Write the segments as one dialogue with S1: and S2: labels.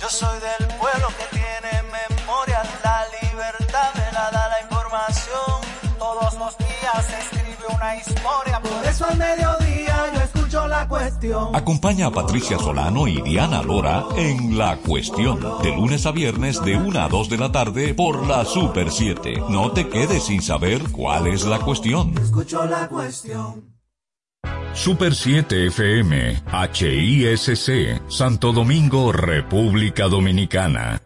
S1: Yo soy del pueblo que tiene memoria, la libertad me la da la información. Todos los días se escribe una historia, por eso al mediodía yo escucho la cuestión.
S2: Acompaña a Patricia Solano y Diana Lora en La Cuestión, de lunes a viernes de 1 a 2 de la tarde por la Super 7. No te quedes sin saber cuál es la cuestión.
S1: Escucho la cuestión.
S2: Super 7 FM, HISC, Santo Domingo, República Dominicana.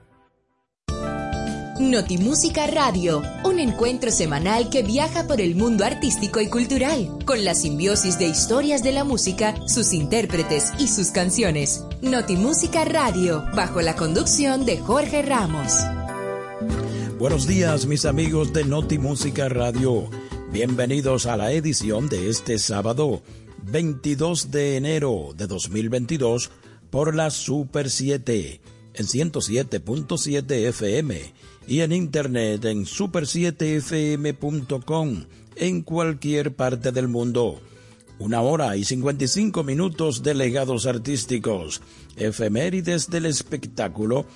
S3: Notimúsica Radio, un encuentro semanal que viaja por el mundo artístico y cultural, con la simbiosis de historias de la música, sus intérpretes y sus canciones. Notimúsica Radio, bajo la conducción de Jorge Ramos.
S4: Buenos días mis amigos de Notimúsica Radio, bienvenidos a la edición de este sábado 22 de enero de 2022 por la Super 7 en 107.7 FM y en internet en super7fm.com en cualquier parte del mundo. Una hora y 55 minutos de legados artísticos, efemérides del espectáculo,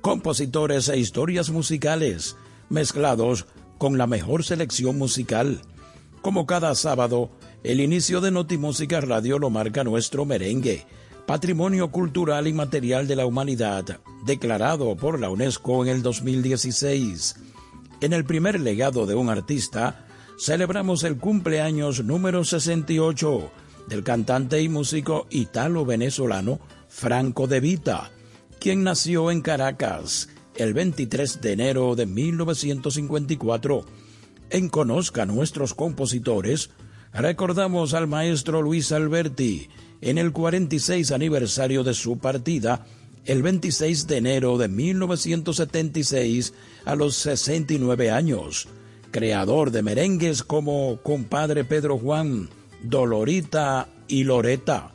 S4: compositores e historias musicales, mezclados con la mejor selección musical. Como cada sábado, el inicio de Notimúsica Radio lo marca nuestro merengue, Patrimonio Cultural y Material de la Humanidad, declarado por la UNESCO en el 2016. En el primer legado de un artista, celebramos el cumpleaños número 68 del cantante y músico italo-venezolano Franco De Vita, quien nació en Caracas el 23 de enero de 1954. En Conozca Nuestros Compositores, recordamos al maestro Luis Alberti en el 46 aniversario de su partida, el 26 de enero de 1976, a los 69 años. Creador de merengues como Compadre Pedro Juan, Dolorita y Loreta.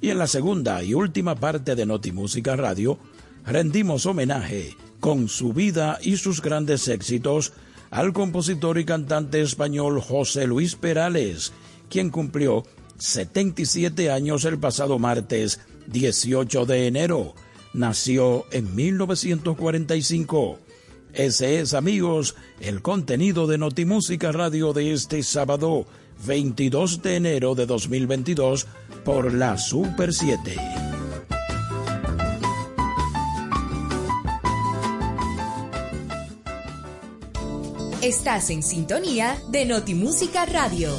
S4: Y en la segunda y última parte de Notimúsica Radio, rendimos homenaje con su vida y sus grandes éxitos al compositor y cantante español José Luis Perales, quien cumplió 77 años el pasado martes 18 de enero. Nació en 1945. Ese es, amigos, el contenido de Notimúsica Radio de este sábado 22 de enero de 2022 por la Super 7.
S3: Estás en sintonía de Notimúsica Radio.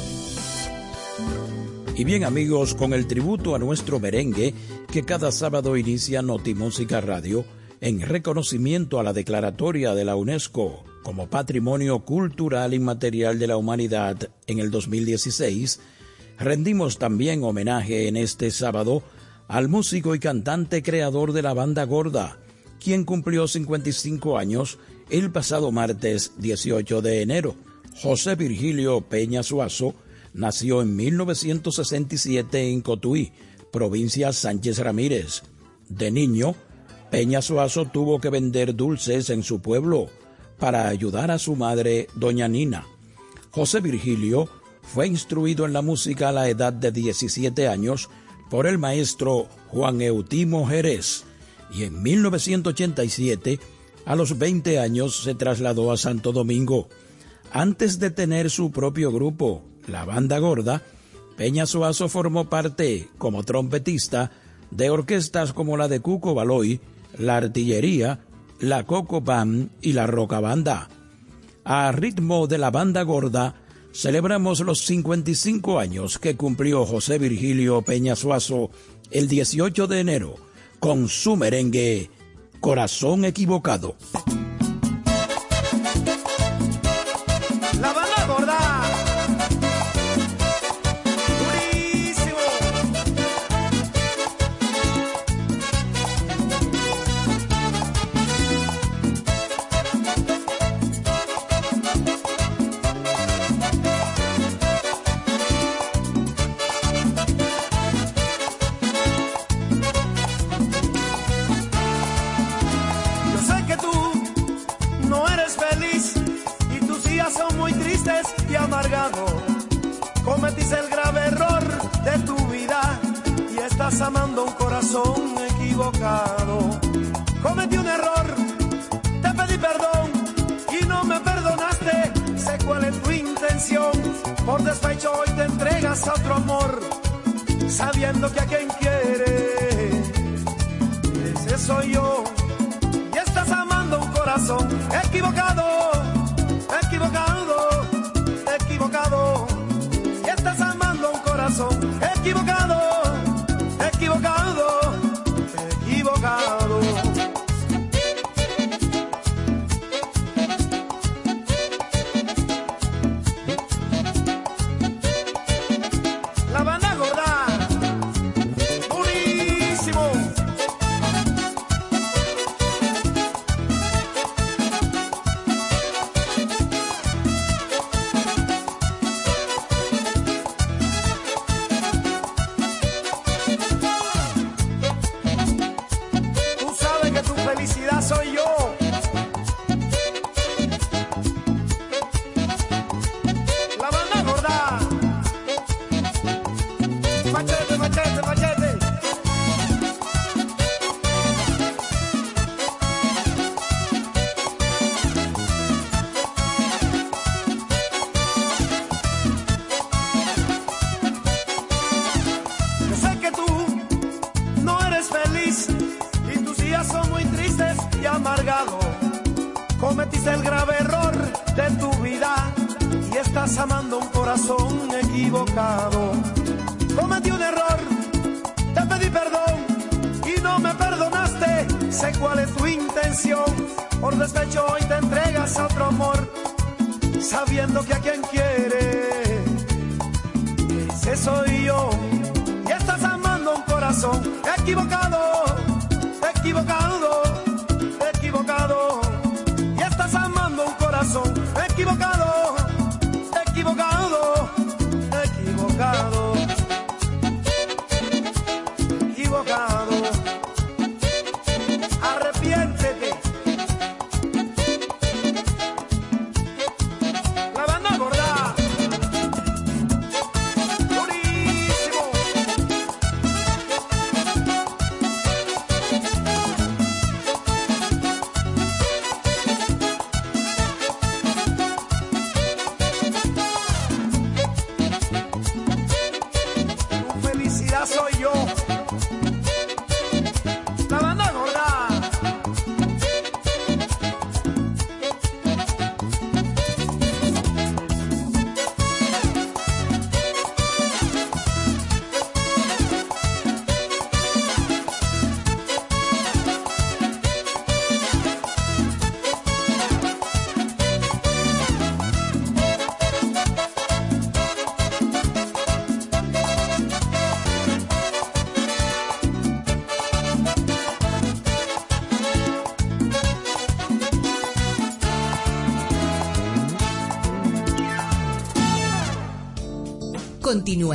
S4: Y bien amigos, con el tributo a nuestro merengue que cada sábado inicia Notimúsica Radio en reconocimiento a la declaratoria de la UNESCO como Patrimonio Cultural Inmaterial de la Humanidad en el 2016, rendimos también homenaje en este sábado al músico y cantante creador de la banda Gorda, quien cumplió 55 años el pasado martes 18 de enero. José Virgilio Peña Suazo nació en 1967 en Cotuí, provincia Sánchez Ramírez. De niño, Peña Suazo tuvo que vender dulces en su pueblo para ayudar a su madre, doña Nina. José Virgilio fue instruido en la música a la edad de 17 años por el maestro Juan Eutimo Jerez y en 1987 a los 20 años se trasladó a Santo Domingo. Antes de tener su propio grupo, la Banda Gorda, Peña Suazo formó parte, como trompetista, de orquestas como la de Cuco Baloy, la Artillería, la Coco Band y la Roca Banda. A ritmo de la Banda Gorda, celebramos los 55 años que cumplió José Virgilio Peña Suazo el 18 de enero con su merengue Corazón equivocado.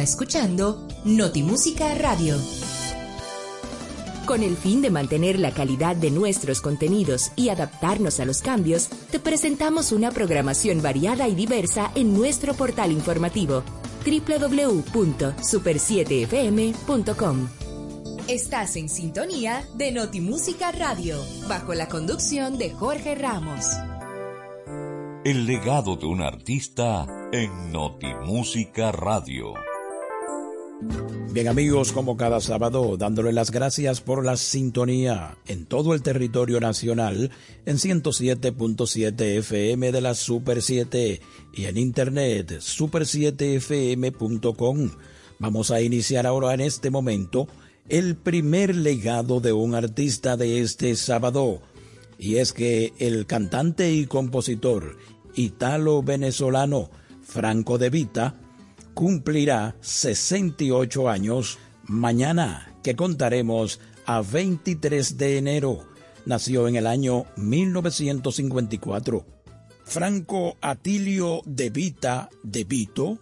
S3: Escuchando Notimúsica Radio. Con el fin de mantener la calidad de nuestros contenidos y adaptarnos a los cambios, te presentamos una programación variada y diversa en nuestro portal informativo www.super7fm.com. Estás en sintonía de Notimúsica Radio, bajo la conducción de Jorge Ramos.
S2: El legado de un artista en Notimúsica Radio.
S4: Bien amigos, como cada sábado, dándole las gracias por la sintonía en todo el territorio nacional en 107.7 FM de la Super 7 y en internet super7fm.com. Vamos a iniciar ahora en este momento el primer legado de un artista de este sábado. Y es que el cantante y compositor italo-venezolano Franco de Vita cumplirá 68 años mañana, que contaremos a 23 de enero. Nació en el año 1954. Franco Atilio de Vita de Vito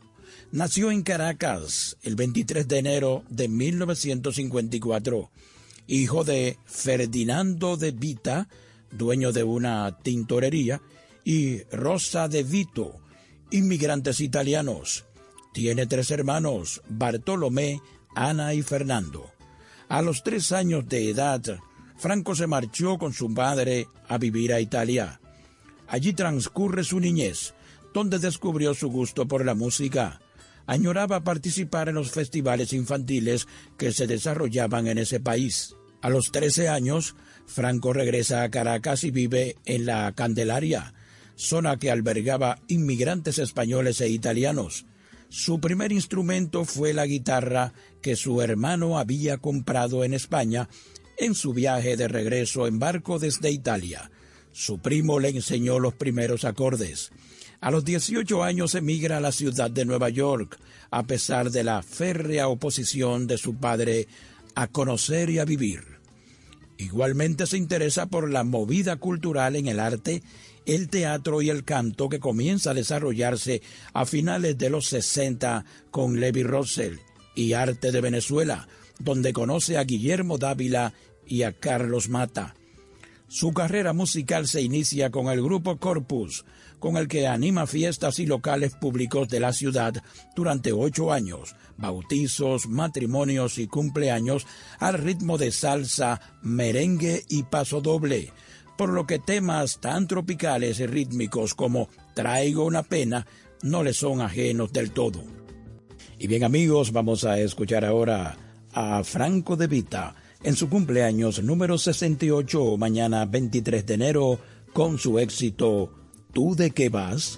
S4: nació en Caracas el 23 de enero de 1954, hijo de Ferdinando de Vita, dueño de una tintorería, y Rosa de Vito, inmigrantes italianos. Tiene tres hermanos, Bartolomé, Ana y Fernando. A los tres años de edad, Franco se marchó con su padre a vivir a Italia. Allí transcurre su niñez, donde descubrió su gusto por la música. Añoraba participar en los festivales infantiles que se desarrollaban en ese país. A los 13 años, Franco regresa a Caracas y vive en la Candelaria, zona que albergaba inmigrantes españoles e italianos. Su primer instrumento fue la guitarra que su hermano había comprado en España en su viaje de regreso en barco desde Italia. Su primo le enseñó los primeros acordes. A los 18 años emigra a la ciudad de Nueva York, a pesar de la férrea oposición de su padre a conocer y a vivir. Igualmente se interesa por la movida cultural en el arte, el teatro y el canto que comienza a desarrollarse a finales de los 60 con Levi Russell y Arte de Venezuela, donde conoce a Guillermo Dávila y a Carlos Mata. Su carrera musical se inicia con el grupo Corpus, con el que anima fiestas y locales públicos de la ciudad durante ocho años, bautizos, matrimonios y cumpleaños al ritmo de salsa, merengue y paso doble, por lo que temas tan tropicales y rítmicos como Traigo una pena no le son ajenos del todo. Y bien amigos, vamos a escuchar ahora a Franco de Vita en su cumpleaños número 68, mañana 23 de enero, con su éxito ¿Tú de qué vas?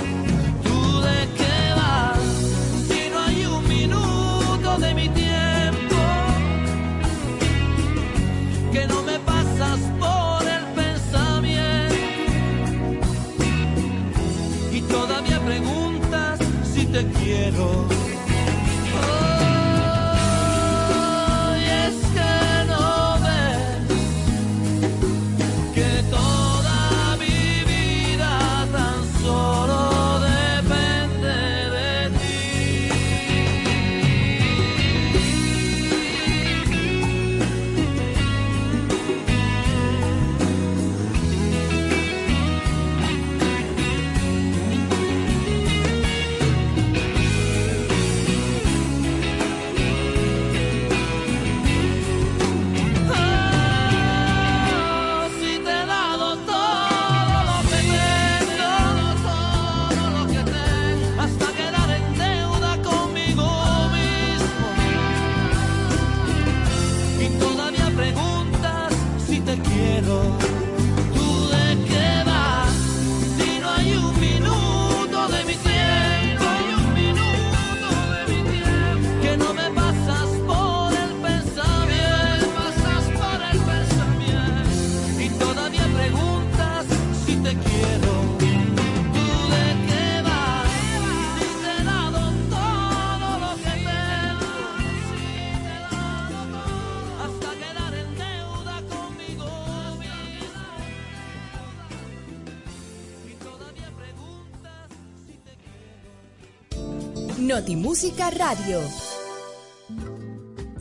S3: Notimúsica Radio.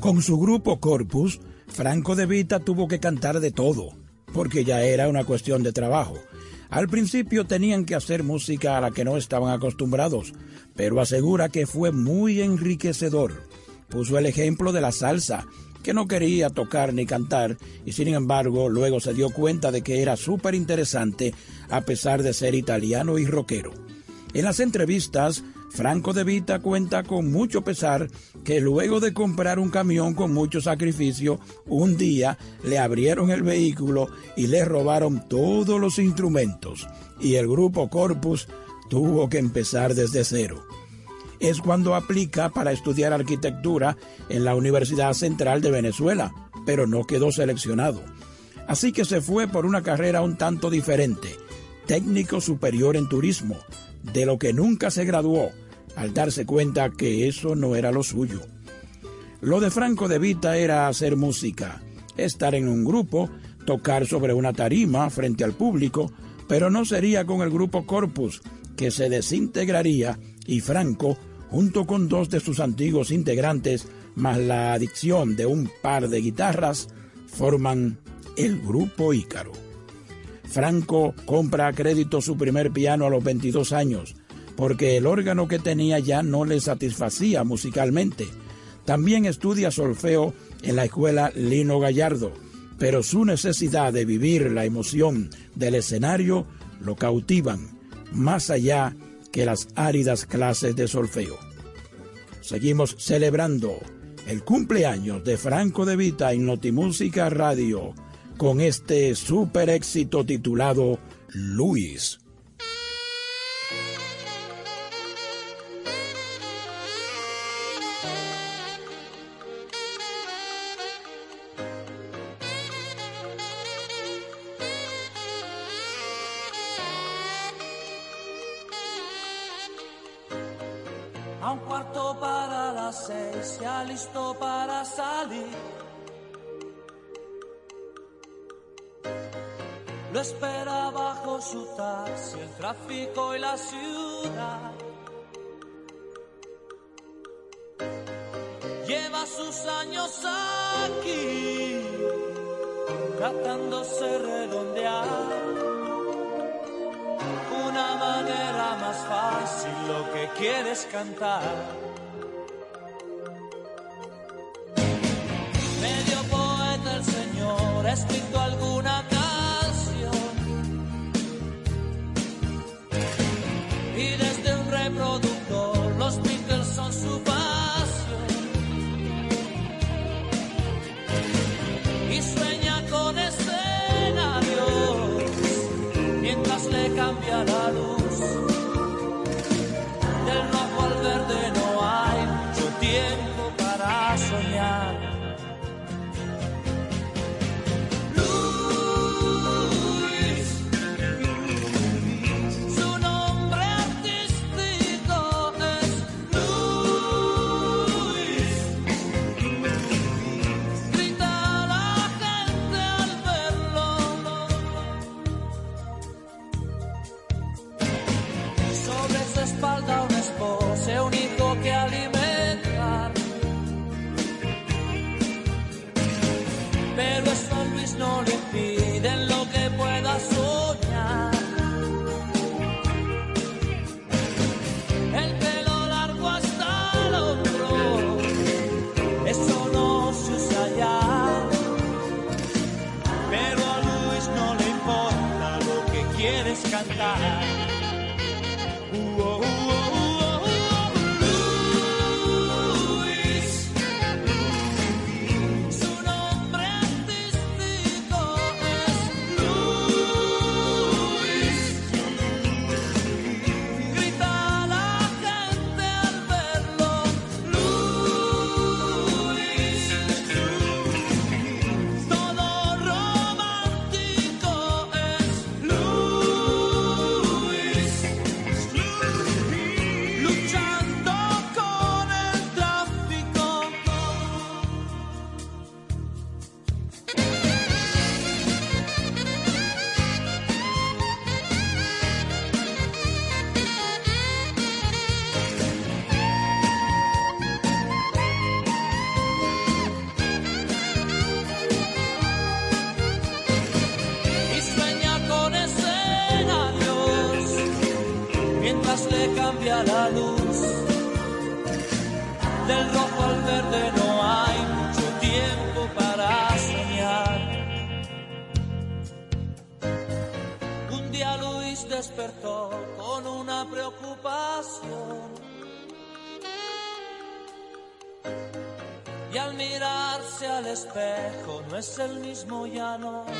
S4: Con su grupo Corpus, Franco de Vita tuvo que cantar de todo, porque ya era una cuestión de trabajo. Al principio tenían que hacer música a la que no estaban acostumbrados, pero asegura que fue muy enriquecedor. Puso el ejemplo de la salsa, que no quería tocar ni cantar, y sin embargo luego se dio cuenta de que era súper interesante a pesar de ser italiano y rockero. En las entrevistas, Franco de Vita cuenta con mucho pesar que luego de comprar un camión con mucho sacrificio, un día le abrieron el vehículo y le robaron todos los instrumentos, y el grupo Corpus tuvo que empezar desde cero es cuando aplica para estudiar arquitectura en la Universidad Central de Venezuela, pero no quedó seleccionado. Así que se fue por una carrera un tanto diferente, técnico superior en turismo, de lo que nunca se graduó, al darse cuenta que eso no era lo suyo. Lo de Franco de Vita era hacer música, estar en un grupo, tocar sobre una tarima frente al público, pero no sería con el grupo Corpus, que se desintegraría y Franco junto con dos de sus antiguos integrantes, más la adicción de un par de guitarras, forman el Grupo Ícaro. Franco compra a crédito su primer piano a los 22 años, porque el órgano que tenía ya no le satisfacía musicalmente. También estudia solfeo en la escuela Lino Gallardo, pero su necesidad de vivir la emoción del escenario lo cautivan, más allá que las áridas clases de solfeo. Seguimos celebrando el cumpleaños de Franco de Vita en Notimúsica Radio con este super éxito titulado Luis.
S5: Cantar. sabes cantar. Es el mismo ya no.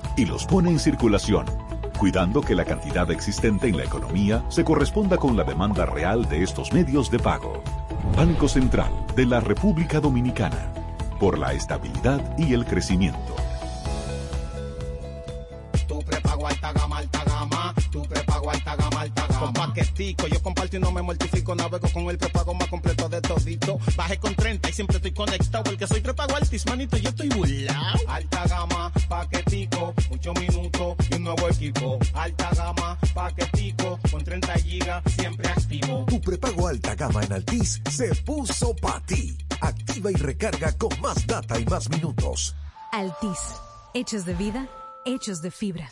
S6: y los pone en circulación, cuidando que la cantidad existente en la economía se corresponda con la demanda real de estos medios de pago. Banco Central de la República Dominicana, por la estabilidad y el crecimiento.
S7: Yo comparto y no me mortifico, navego con el prepago más completo de todito. Bajé con 30 y siempre estoy conectado. El que soy prepago altis, manito, yo estoy burlao. Nuevo equipo. Alta gama, paquetico, con 30 gigas, siempre activo.
S8: Tu prepago alta gama en Altis se puso para ti. Activa y recarga con más data y más minutos.
S9: Altis, hechos de vida, hechos de fibra.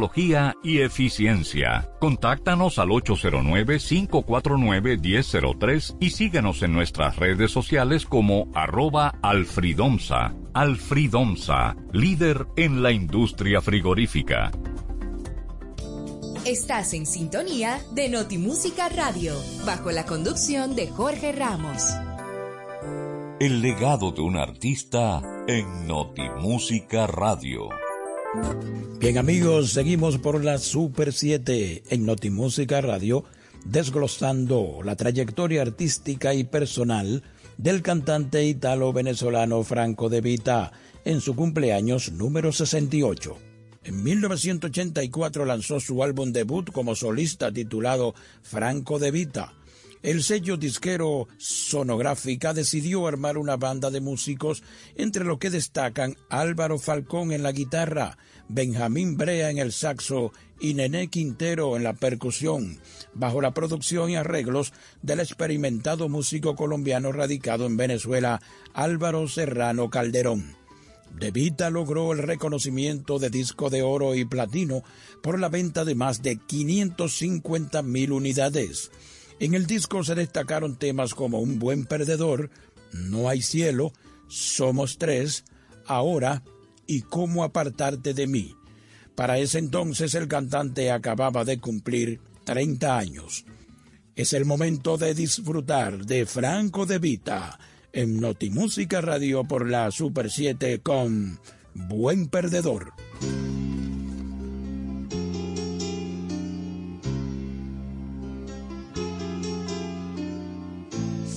S2: tecnología y eficiencia. Contáctanos al 809-549-1003 y síguenos en nuestras redes sociales como arroba alfridomsa. Alfridomsa, líder en la industria frigorífica.
S3: Estás en sintonía de Notimúsica Radio, bajo la conducción de Jorge Ramos.
S2: El legado de un artista en Notimúsica Radio.
S4: Bien amigos, seguimos por la Super 7 en Notimúsica Radio, desglosando la trayectoria artística y personal del cantante italo-venezolano Franco De Vita en su cumpleaños número 68. En 1984 lanzó su álbum debut como solista titulado Franco De Vita. El sello disquero Sonográfica decidió armar una banda de músicos entre los que destacan Álvaro Falcón en la guitarra, Benjamín Brea en el saxo y Nené Quintero en la percusión, bajo la producción y arreglos del experimentado músico colombiano radicado en Venezuela, Álvaro Serrano Calderón. De Vita logró el reconocimiento de disco de oro y platino por la venta de más de 550 mil unidades. En el disco se destacaron temas como Un buen perdedor, No hay cielo, Somos tres, ahora y cómo apartarte de mí. Para ese entonces el cantante acababa de cumplir 30 años. Es el momento de disfrutar de Franco de Vita en Notimúsica Radio por la Super 7 con Buen Perdedor.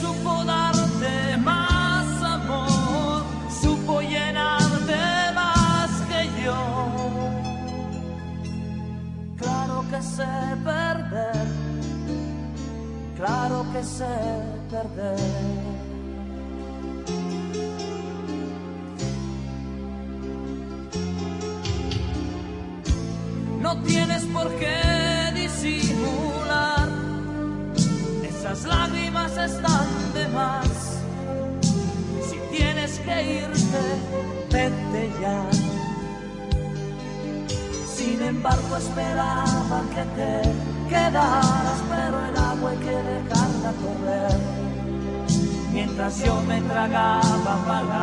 S5: Supo darte más amor, supo llenarte más que yo. Claro que sé perder, claro que sé perder. No tienes por qué disimular esas lágrimas están de más. Si tienes que irte, vete ya. Sin embargo, esperaba que te quedaras, pero el agua hay que dejarla correr. Mientras yo me tragaba palabras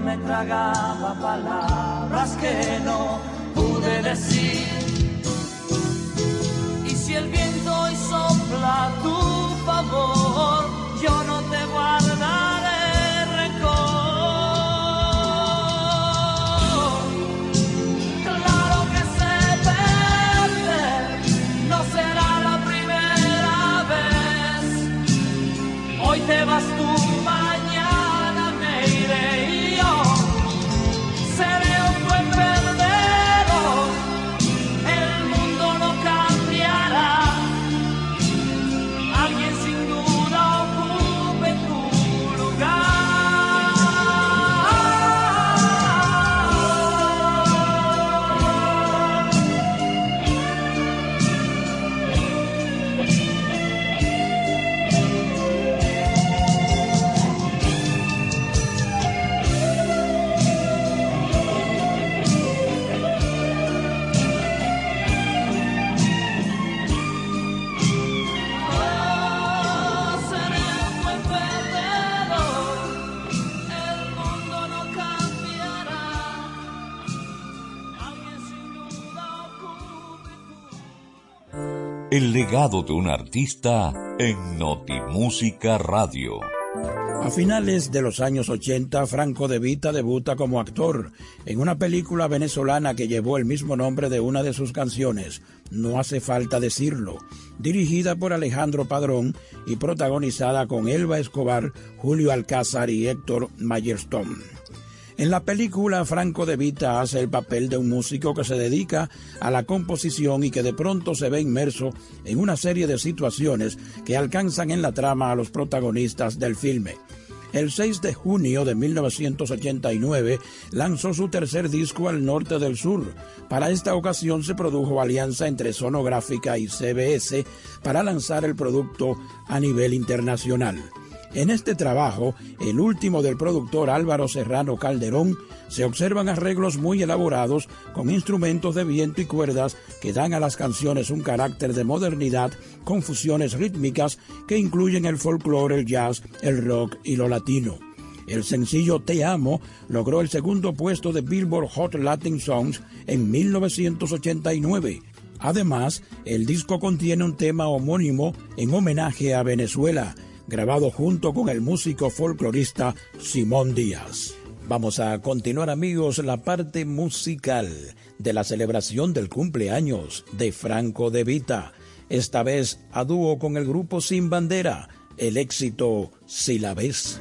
S5: me tragaba palabras que no pude decir. El
S2: legado de un artista en Notimúsica Radio.
S4: A finales de los años 80, Franco De Vita debuta como actor en una película venezolana que llevó el mismo nombre de una de sus canciones, No hace falta decirlo, dirigida por Alejandro Padrón y protagonizada con Elba Escobar, Julio Alcázar y Héctor Mayerstone. En la película, Franco De Vita hace el papel de un músico que se dedica a la composición y que de pronto se ve inmerso en una serie de situaciones que alcanzan en la trama a los protagonistas del filme. el 6 de junio de 1989 lanzó su tercer disco al norte del sur. Para esta ocasión se produjo alianza entre Sonográfica y CBS para lanzar el producto a nivel internacional. En este trabajo, el último del productor Álvaro Serrano Calderón, se observan arreglos muy elaborados con instrumentos de viento y cuerdas que dan a las canciones un carácter de modernidad con fusiones rítmicas que incluyen el folclore, el jazz, el rock y lo latino. El sencillo Te Amo logró el segundo puesto de Billboard Hot Latin Songs en 1989. Además, el disco contiene un tema homónimo en homenaje a Venezuela, grabado junto con el músico folclorista Simón Díaz. Vamos a continuar amigos la parte musical de la celebración del cumpleaños de Franco de Vita, esta vez a dúo con el grupo Sin Bandera, el éxito Si la ves.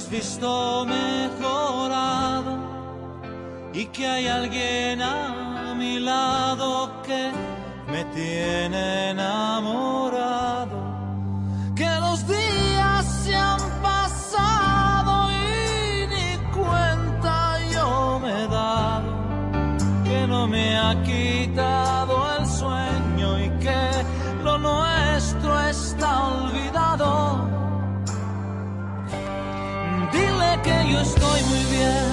S5: Has visto mejorado y que hay alguien a mi lado que me tiene enamorado. Yo estoy muy bien,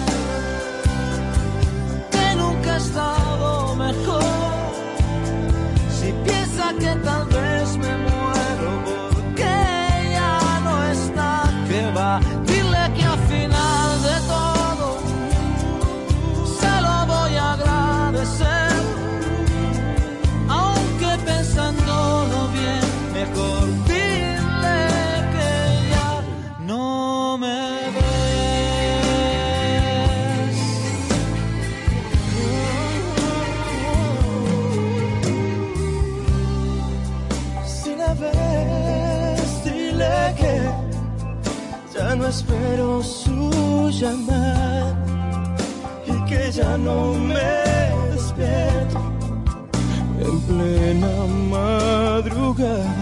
S5: ya no me despierto. En plena madrugada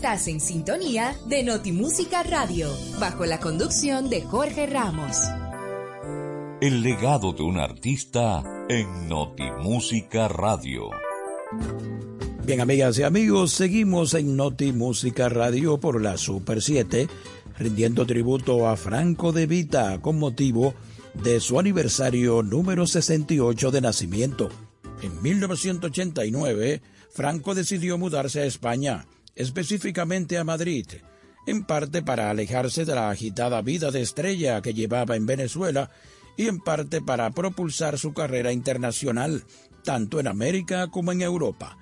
S3: Estás en sintonía de Notimúsica Radio, bajo la conducción de Jorge Ramos.
S2: El legado de un artista en Notimúsica Radio.
S4: Bien, amigas y amigos, seguimos en Notimúsica Radio por la Super 7, rindiendo tributo a Franco de Vita con motivo de su aniversario número 68 de nacimiento. En 1989, Franco decidió mudarse a España específicamente a Madrid, en parte para alejarse de la agitada vida de estrella que llevaba en Venezuela y en parte para propulsar su carrera internacional, tanto en América como en Europa.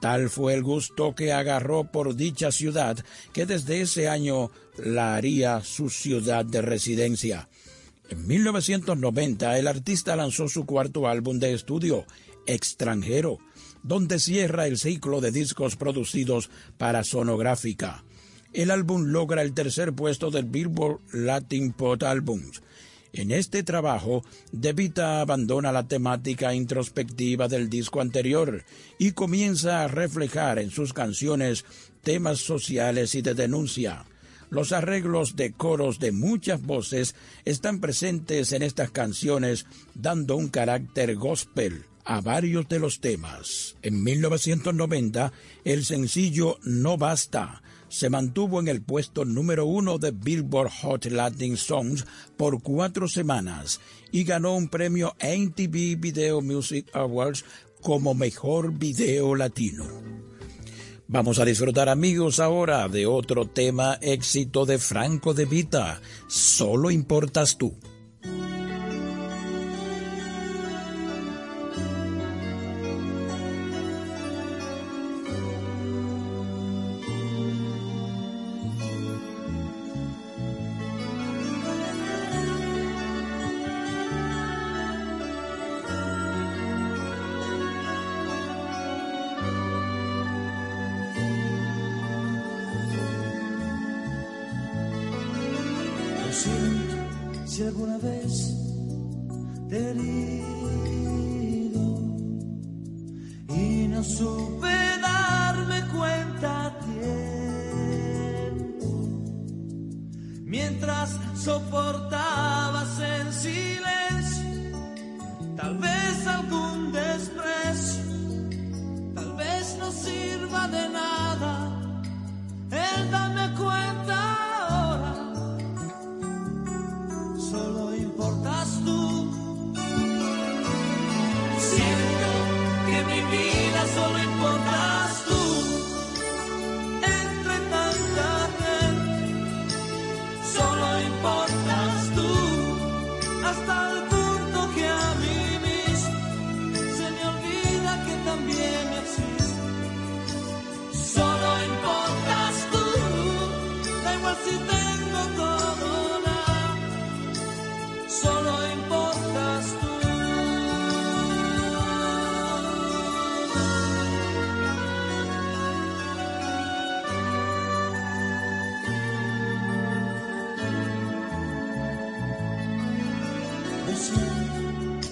S4: Tal fue el gusto que agarró por dicha ciudad que desde ese año la haría su ciudad de residencia. En 1990 el artista lanzó su cuarto álbum de estudio, Extranjero, donde cierra el ciclo de discos producidos para sonográfica. El álbum logra el tercer puesto del Billboard Latin Pop Albums. En este trabajo, Devita abandona la temática introspectiva del disco anterior y comienza a reflejar en sus canciones temas sociales y de denuncia. Los arreglos de coros de muchas voces están presentes en estas canciones, dando un carácter gospel a varios de los temas. En 1990, el sencillo No Basta se mantuvo en el puesto número uno de Billboard Hot Latin Songs por cuatro semanas y ganó un premio MTV Video Music Awards como mejor video latino. Vamos a disfrutar amigos ahora de otro tema éxito de Franco de Vita, Solo importas tú.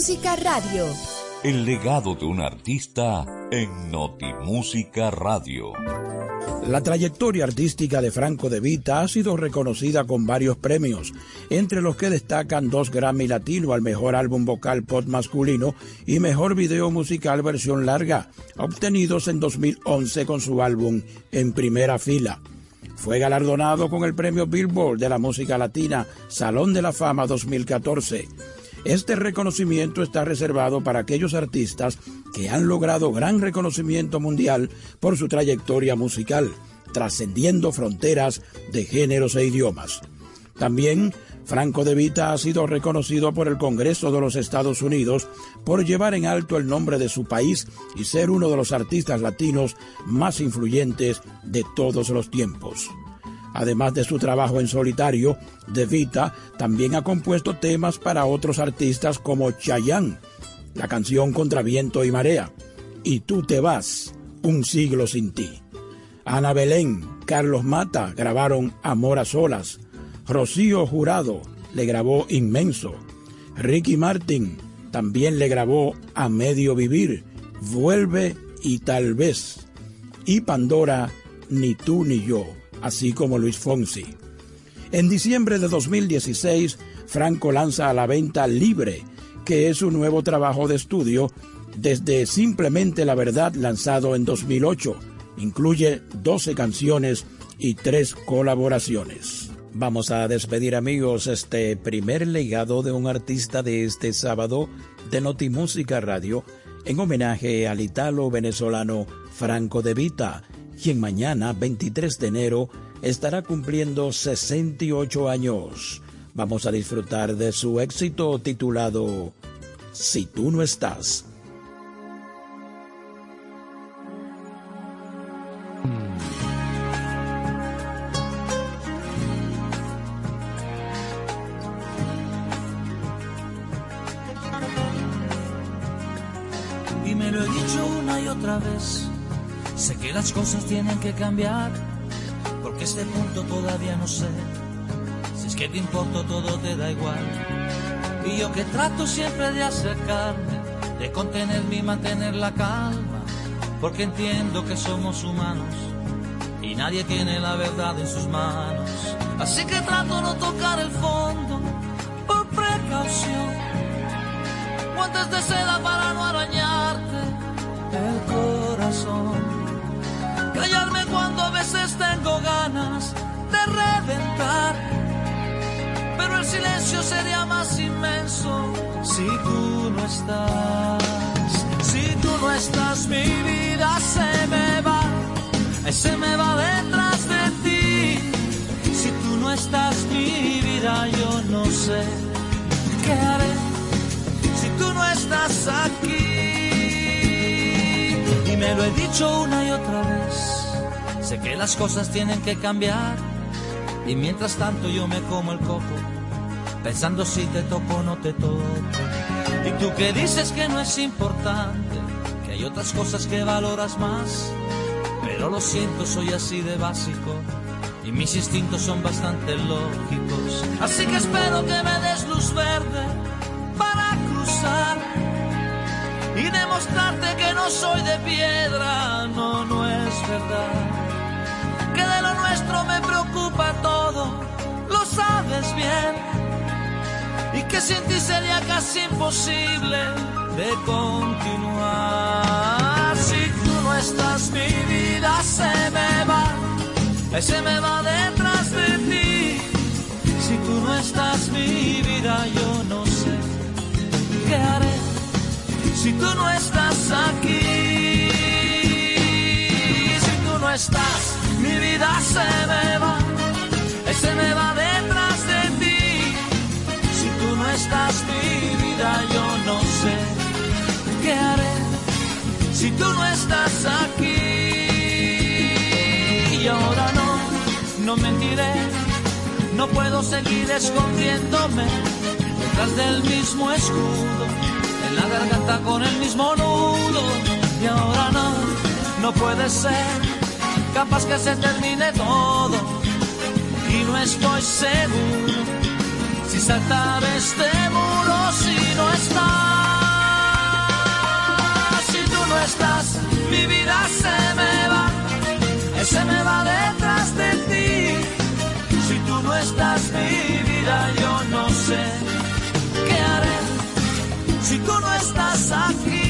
S3: Notimúsica Radio.
S2: El legado de un artista en Notimúsica Radio.
S4: La trayectoria artística de Franco De Vita ha sido reconocida con varios premios, entre los que destacan dos Grammy Latino al mejor álbum vocal pop masculino y mejor video musical versión larga, obtenidos en 2011 con su álbum En Primera Fila. Fue galardonado con el premio Billboard de la música latina Salón de la Fama 2014. Este reconocimiento está reservado para aquellos artistas que han logrado gran reconocimiento mundial por su trayectoria musical, trascendiendo fronteras de géneros e idiomas. También Franco de Vita ha sido reconocido por el Congreso de los Estados Unidos por llevar en alto el nombre de su país y ser uno de los artistas latinos más influyentes de todos los tiempos. Además de su trabajo en solitario, De Vita también ha compuesto temas para otros artistas como Chayanne, la canción Contra Viento y Marea, y Tú te vas, un siglo sin ti. Ana Belén, Carlos Mata grabaron Amor a Solas. Rocío Jurado le grabó Inmenso. Ricky Martin también le grabó A Medio Vivir, Vuelve y Tal vez. Y Pandora, Ni tú ni yo así como Luis Fonsi. En diciembre de 2016, Franco lanza a la venta Libre, que es un nuevo trabajo de estudio desde Simplemente la Verdad lanzado en 2008. Incluye 12 canciones y 3 colaboraciones. Vamos a despedir amigos este primer legado de un artista de este sábado de Notimúsica Radio en homenaje al italo venezolano Franco de Vita quien mañana, 23 de enero, estará cumpliendo 68 años. Vamos a disfrutar de su éxito titulado Si tú no estás.
S5: Y me lo he dicho una y otra vez Sé que las cosas tienen que cambiar, porque este punto todavía no sé. Si es que te importo, todo te da igual. Y yo que trato siempre de acercarme, de contenerme y mantener la calma, porque entiendo que somos humanos y nadie tiene la verdad en sus manos. Así que trato no tocar el fondo por precaución. Guantes de seda para no arañarte el corazón cuando a veces tengo ganas de reventar. Pero el silencio sería más inmenso si tú no estás. Si tú no estás, mi vida se me va, se me va detrás de ti. Si tú no estás, mi vida, yo no sé qué haré. Si tú no estás aquí y me lo he dicho una y otra vez. Sé que las cosas tienen que cambiar. Y mientras tanto yo me como el coco. Pensando si te toco o no te toco. Y tú que dices que no es importante. Que hay otras cosas que valoras más. Pero lo siento, soy así de básico. Y mis instintos son bastante lógicos. Así que espero que me des luz verde para cruzar y demostrarte que no soy de piedra, no, no es verdad. Nuestro me preocupa todo, lo sabes bien. Y que sin ti sería casi imposible de continuar. Si tú no estás, mi vida se me va, se me va detrás de ti. Si tú no estás, mi vida, yo no sé qué haré si tú no estás aquí. Si tú no estás, mi vida se me va, se me va detrás de ti. Si tú no estás, mi vida, yo no sé qué haré. Si tú no estás aquí, y ahora no, no mentiré, no puedo seguir escondiéndome detrás del mismo escudo la garganta con el mismo nudo y ahora no, no puede ser, capaz que se termine todo y no estoy seguro si saltar este muro si no estás. Si tú no estás, mi vida se me va, se me va detrás de ti. Si tú no estás, mi vida yo no sé qué haré. Si tú no estás aquí.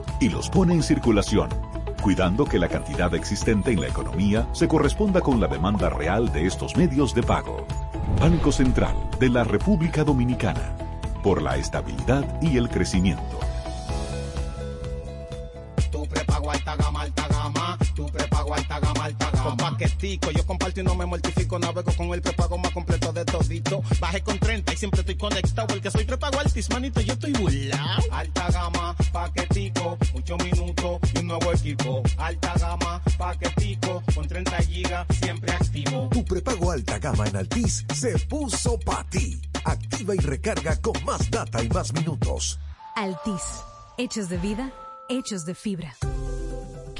S6: y los pone en circulación, cuidando que la cantidad existente en la economía se corresponda con la demanda real de estos medios de pago. Banco Central de la República Dominicana, por la estabilidad y el crecimiento.
S7: Tu prepago alta gama, alta gama. Tu prepago alta gama, alta gama. Con paquetico, yo comparto y no me mortifico. Navego con el prepago más completo de todito. Bajé con 30 y siempre estoy conectado. Porque soy prepago altis, manito, yo estoy burlao. Alta gama, paquetico, muchos minutos y un nuevo equipo. Alta gama, paquetico, con 30 gigas, siempre activo.
S8: Tu prepago alta gama en Altis se puso para ti. Activa y recarga con más data y más minutos.
S9: Altis. Hechos de vida, hechos de fibra.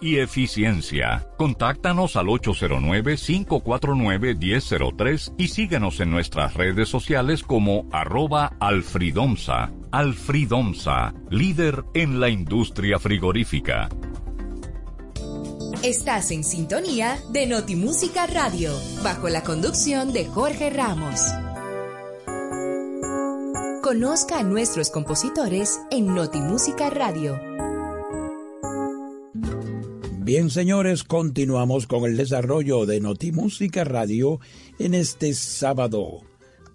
S2: y eficiencia. Contáctanos al 809-549-1003 y síguenos en nuestras redes sociales como arroba alfridomsa. Alfridomsa, líder en la industria frigorífica.
S3: Estás en sintonía de Notimúsica Radio, bajo la conducción de Jorge Ramos. Conozca a nuestros compositores en Notimúsica Radio.
S4: Bien, señores, continuamos con el desarrollo de Notimúsica Radio en este sábado.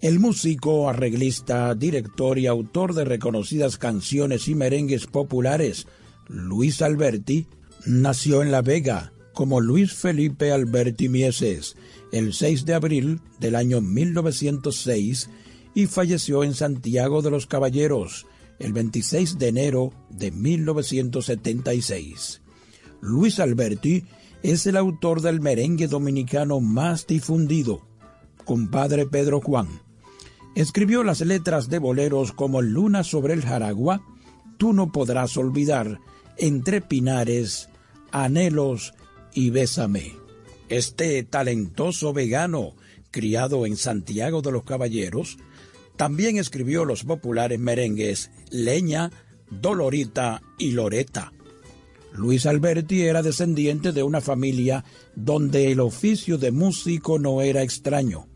S4: El músico, arreglista, director y autor de reconocidas canciones y merengues populares, Luis Alberti, nació en La Vega como Luis Felipe Alberti Mieses el 6 de abril del año 1906 y falleció en Santiago de los Caballeros el 26 de enero de 1976. Luis Alberti es el autor del merengue dominicano más difundido, compadre Pedro Juan. Escribió las letras de boleros como Luna sobre el Jaragua, Tú no podrás olvidar, Entre Pinares, Anhelos y Bésame. Este talentoso vegano, criado en Santiago de los Caballeros, también escribió los populares merengues Leña, Dolorita y Loreta. Luis Alberti era descendiente de una familia donde el oficio de músico no era extraño.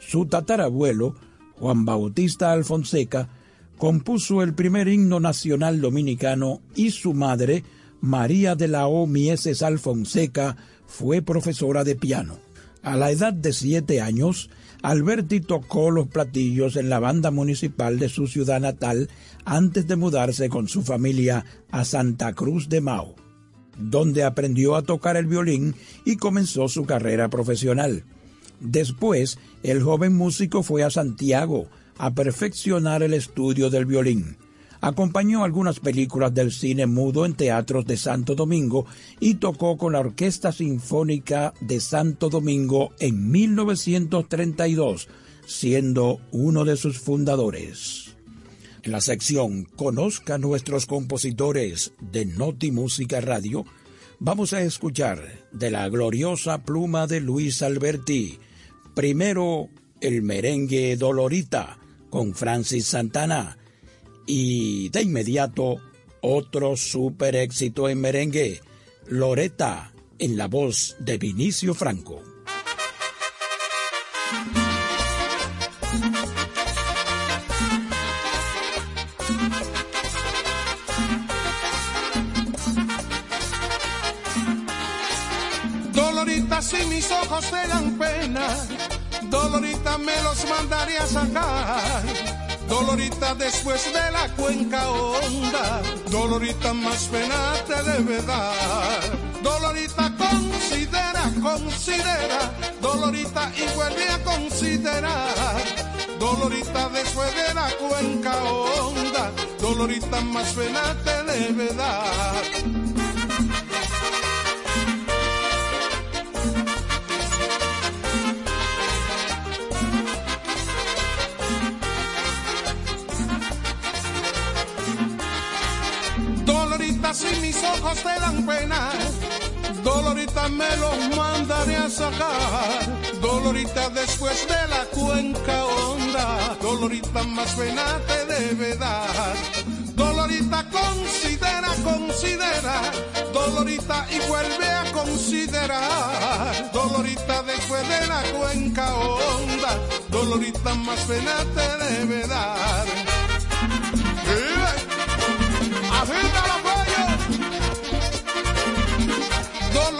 S4: Su tatarabuelo, Juan Bautista Alfonseca, compuso el primer himno nacional dominicano y su madre, María de la O. Mieses Alfonseca, fue profesora de piano. A la edad de siete años, Alberti tocó los platillos en la banda municipal de su ciudad natal antes de mudarse con su familia a Santa Cruz de Mao, donde aprendió a tocar el violín y comenzó su carrera profesional. Después, el joven músico fue a Santiago a perfeccionar el estudio del violín. Acompañó algunas películas del cine mudo en teatros de Santo Domingo y tocó con la Orquesta Sinfónica de Santo Domingo en 1932, siendo uno de sus fundadores. En la sección Conozca nuestros compositores de Noti Música Radio, vamos a escuchar de la gloriosa pluma de Luis Alberti, primero el merengue Dolorita con Francis Santana, y de inmediato, otro super éxito en merengue, Loreta, en la voz de Vinicio Franco.
S10: Ojos te dan pena, Dolorita me los mandaría a sacar Dolorita después de la cuenca honda, Dolorita más pena te debe dar. Dolorita considera, considera, Dolorita y vuelve a considerar. Dolorita después de la cuenca honda, Dolorita más pena te debe dar. Si mis ojos te dan pena, Dolorita me los mandaré a sacar. Dolorita después de la cuenca honda, Dolorita más pena te debe dar. Dolorita considera, considera, Dolorita y vuelve a considerar. Dolorita después de la cuenca honda, Dolorita más pena te debe dar.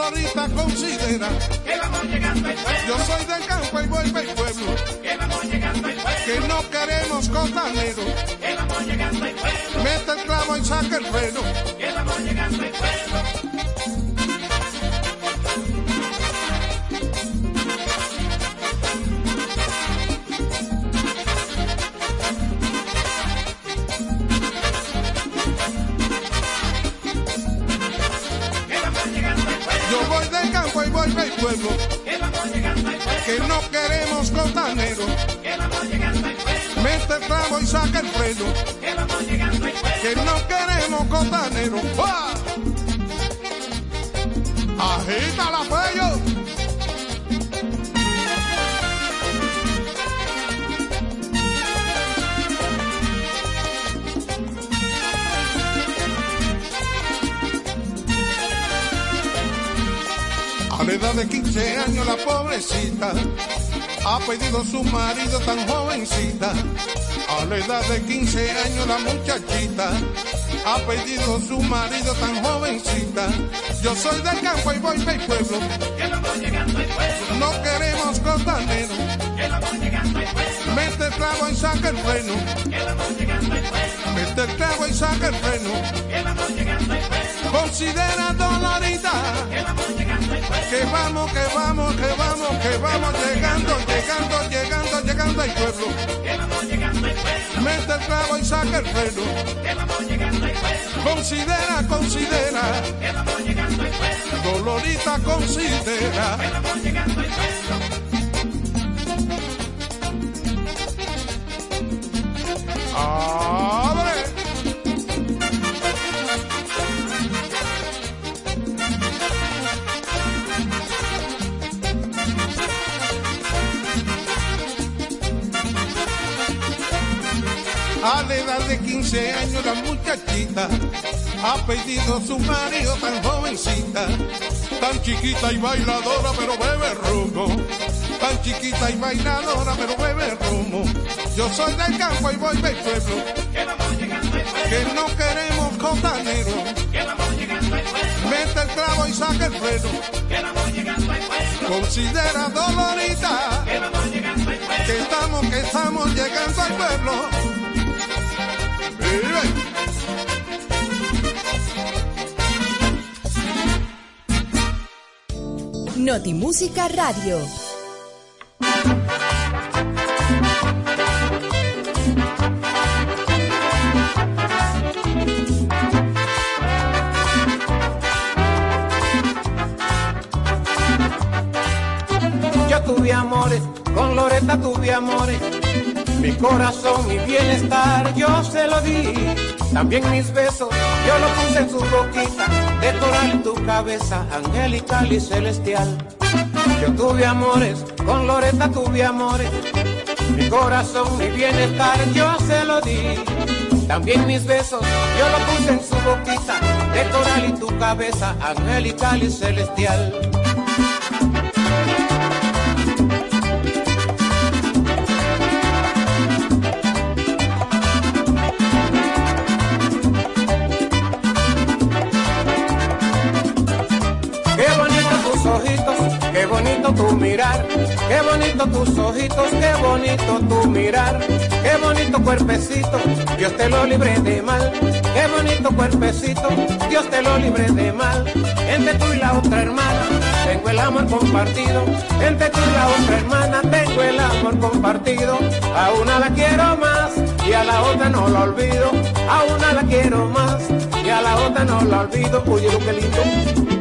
S10: Dolorita considera
S11: que vamos llegando al pueblo.
S10: Yo soy del campo y voy del pueblo.
S11: Que vamos llegando al pueblo.
S10: Que no queremos costanero.
S11: Que vamos llegando al pueblo.
S10: Mete el clavo y saca el freno.
S11: Que vamos llegando al pueblo.
S10: Pueblo. Que no queremos costanero. Mete el clavo y saca el freno. Que no queremos costanero. Agita la cuello. Edad de 15 años la pobrecita ha pedido su marido tan jovencita. A la edad de 15 años la muchachita ha pedido su marido tan jovencita. Yo soy del campo y voy del pueblo. No queremos costanero. Mete el clavo y saca el freno. Mete el clavo y saca el freno. Considera dolorita. Que vamos, que vamos, que vamos, que vamos llegando, llegando, llegando, llegando al pueblo. Mete el clavo y saca el freno. Considera, considera. Dolorita considera. 15 años la muchachita ha pedido su marido tan jovencita, tan chiquita y bailadora pero bebe rumbo, tan chiquita y bailadora pero bebe rumbo. Yo soy del campo y voy del pueblo, que no queremos costanero, mete el clavo y saca el freno, considera dolorita, que estamos, que estamos llegando al pueblo.
S3: Notimúsica Radio.
S12: Yo tuve amores, con Loreta tuve amores mi corazón, mi bienestar, yo se lo di. También mis besos, yo lo puse en su boquita, de coral en tu cabeza, angelical y celestial. Yo tuve amores, con Loreta tuve amores. Mi corazón, mi bienestar, yo se lo di. También mis besos, yo lo puse en su boquita, de coral y tu cabeza, angelical y celestial. Tu mirar, qué bonito tus ojitos, qué bonito tu mirar, qué bonito cuerpecito, Dios te lo libre de mal, qué bonito cuerpecito, Dios te lo libre de mal, entre tú y la otra hermana, tengo el amor compartido, entre tú y la otra hermana, tengo el amor compartido, a una la quiero más y a la otra no la olvido, a una la quiero más y a la otra no la olvido, oye lo lindo.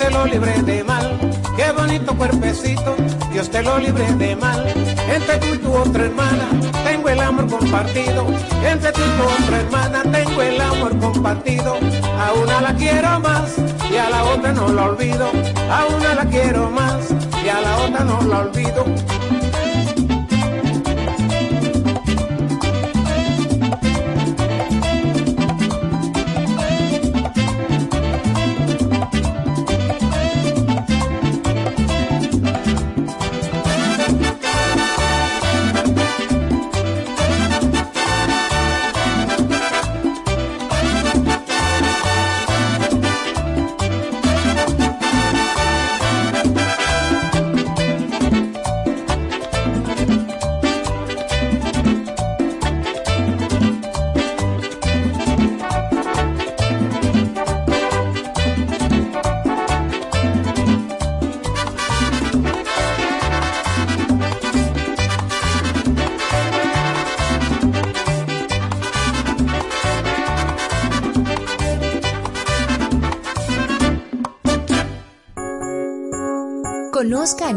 S12: Te lo libre de mal, qué bonito cuerpecito, Dios te lo libre de mal. Entre tú y tu otra hermana tengo el amor compartido, entre tú y tu otra hermana tengo el amor compartido, a una la quiero más y a la otra no la olvido, a una la quiero más y a la otra no la olvido.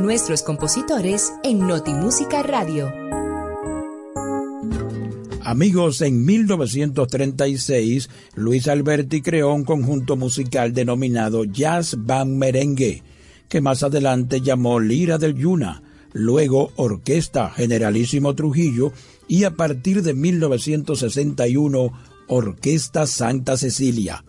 S3: Nuestros compositores en Notimúsica Radio.
S4: Amigos, en 1936, Luis Alberti creó un conjunto musical denominado Jazz Band Merengue, que más adelante llamó Lira del Yuna, luego Orquesta Generalísimo Trujillo y a partir de 1961 Orquesta Santa Cecilia.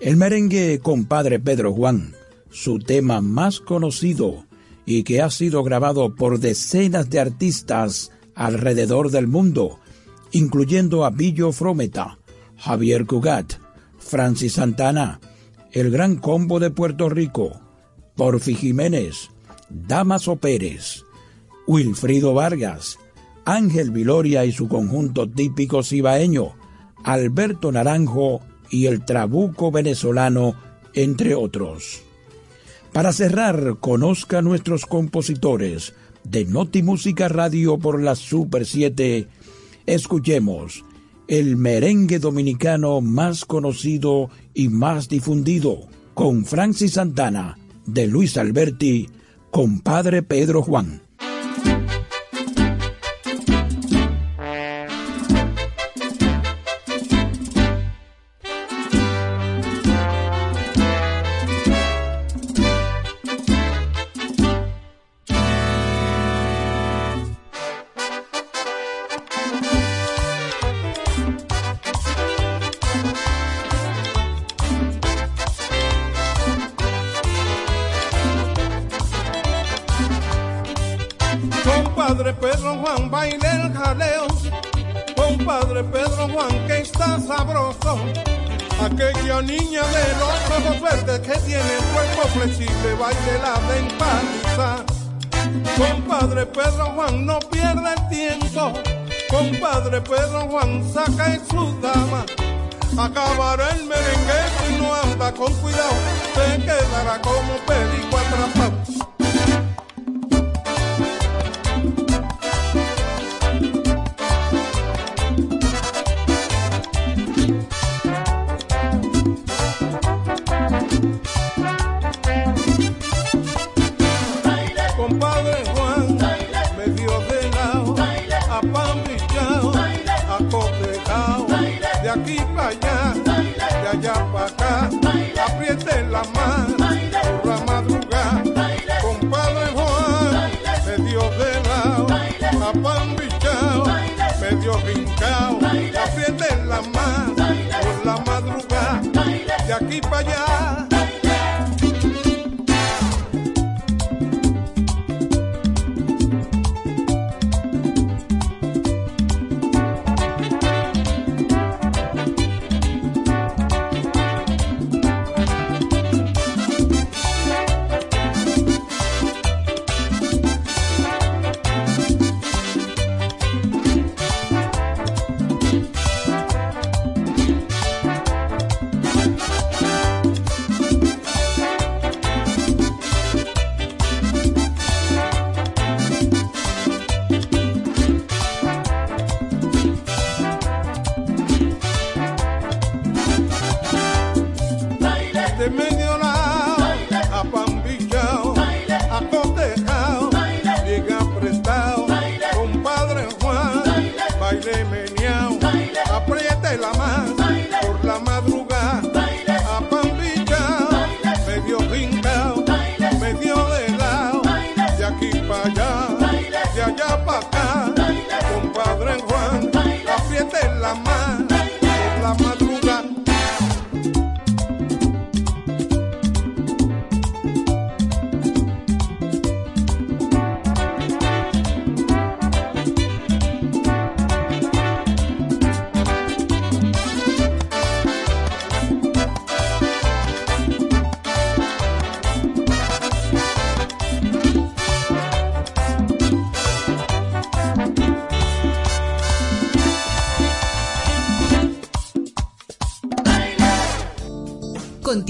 S4: El merengue compadre Pedro Juan su tema más conocido y que ha sido grabado por decenas de artistas alrededor del mundo, incluyendo a Billo Frometa, Javier Cugat, Francis Santana, el Gran Combo de Puerto Rico, Porfi Jiménez, Damaso Pérez, Wilfrido Vargas, Ángel Viloria y su conjunto típico cibaeño, Alberto Naranjo y el Trabuco venezolano, entre otros. Para cerrar, conozca nuestros compositores de Noti Música Radio por la Super 7. Escuchemos el merengue dominicano más conocido y más difundido, con Francis Santana, de Luis Alberti, compadre Pedro Juan.
S10: Acabará el merengue si no anda con cuidado,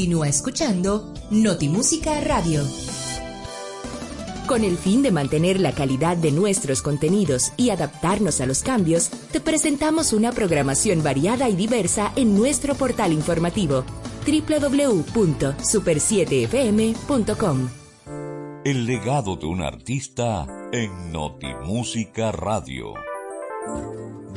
S3: Continúa escuchando Notimúsica Radio. Con el fin de mantener la calidad de nuestros contenidos y adaptarnos a los cambios, te presentamos una programación variada y diversa en nuestro portal informativo www.super7fm.com.
S2: El legado de un artista en Notimúsica Radio.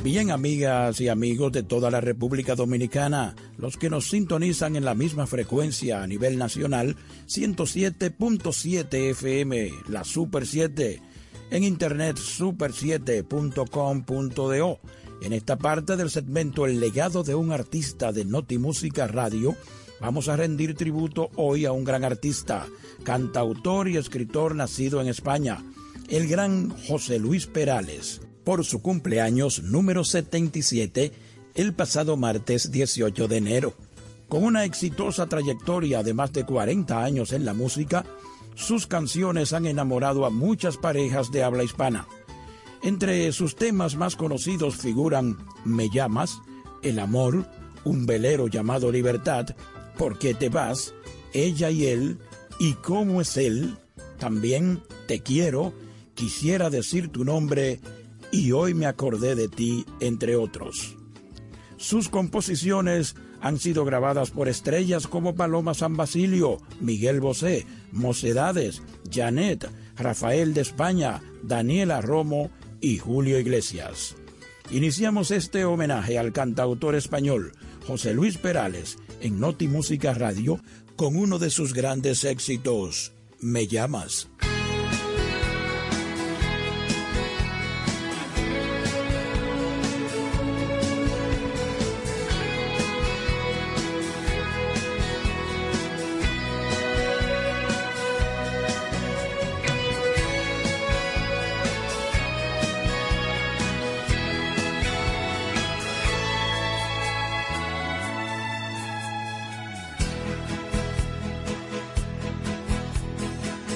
S4: Bien, amigas y amigos de toda la República Dominicana, los que nos sintonizan en la misma frecuencia a nivel nacional, 107.7 FM, la Super 7, en internet super7.com.do. En esta parte del segmento El legado de un artista de Notimúsica Radio, vamos a rendir tributo hoy a un gran artista, cantautor y escritor nacido en España, el gran José Luis Perales por su cumpleaños número 77 el pasado martes 18 de enero. Con una exitosa trayectoria de más de 40 años en la música, sus canciones han enamorado a muchas parejas de habla hispana. Entre sus temas más conocidos figuran Me llamas, El amor, Un velero llamado Libertad, ¿Por qué te vas? Ella y él, y cómo es él, también Te quiero, Quisiera decir tu nombre y hoy me acordé de ti, entre otros. Sus composiciones han sido grabadas por estrellas como Paloma San Basilio, Miguel Bosé, Mocedades, Janet, Rafael de España, Daniela Romo y Julio Iglesias. Iniciamos este homenaje al cantautor español José Luis Perales en Noti Música Radio con uno de sus grandes éxitos, Me llamas.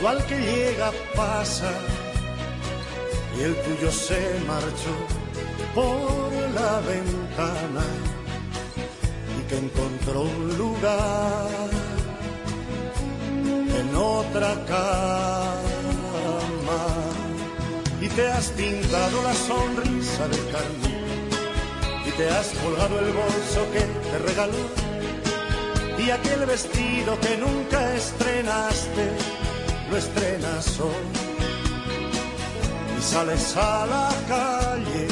S13: igual que llega, pasa, y el tuyo se marchó por la ventana y que encontró un lugar en otra cama. Y te has pintado la sonrisa de carne y te has colgado el bolso que te regaló y aquel vestido que nunca estrenaste, lo estrenas hoy y sales a la calle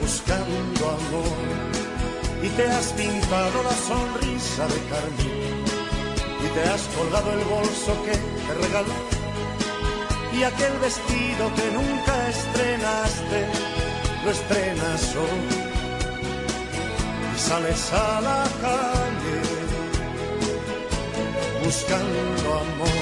S13: buscando amor y te has pintado la sonrisa de carmín y te has colgado el bolso que te regaló y aquel vestido que nunca estrenaste, lo estrenas hoy y sales a la calle buscando amor.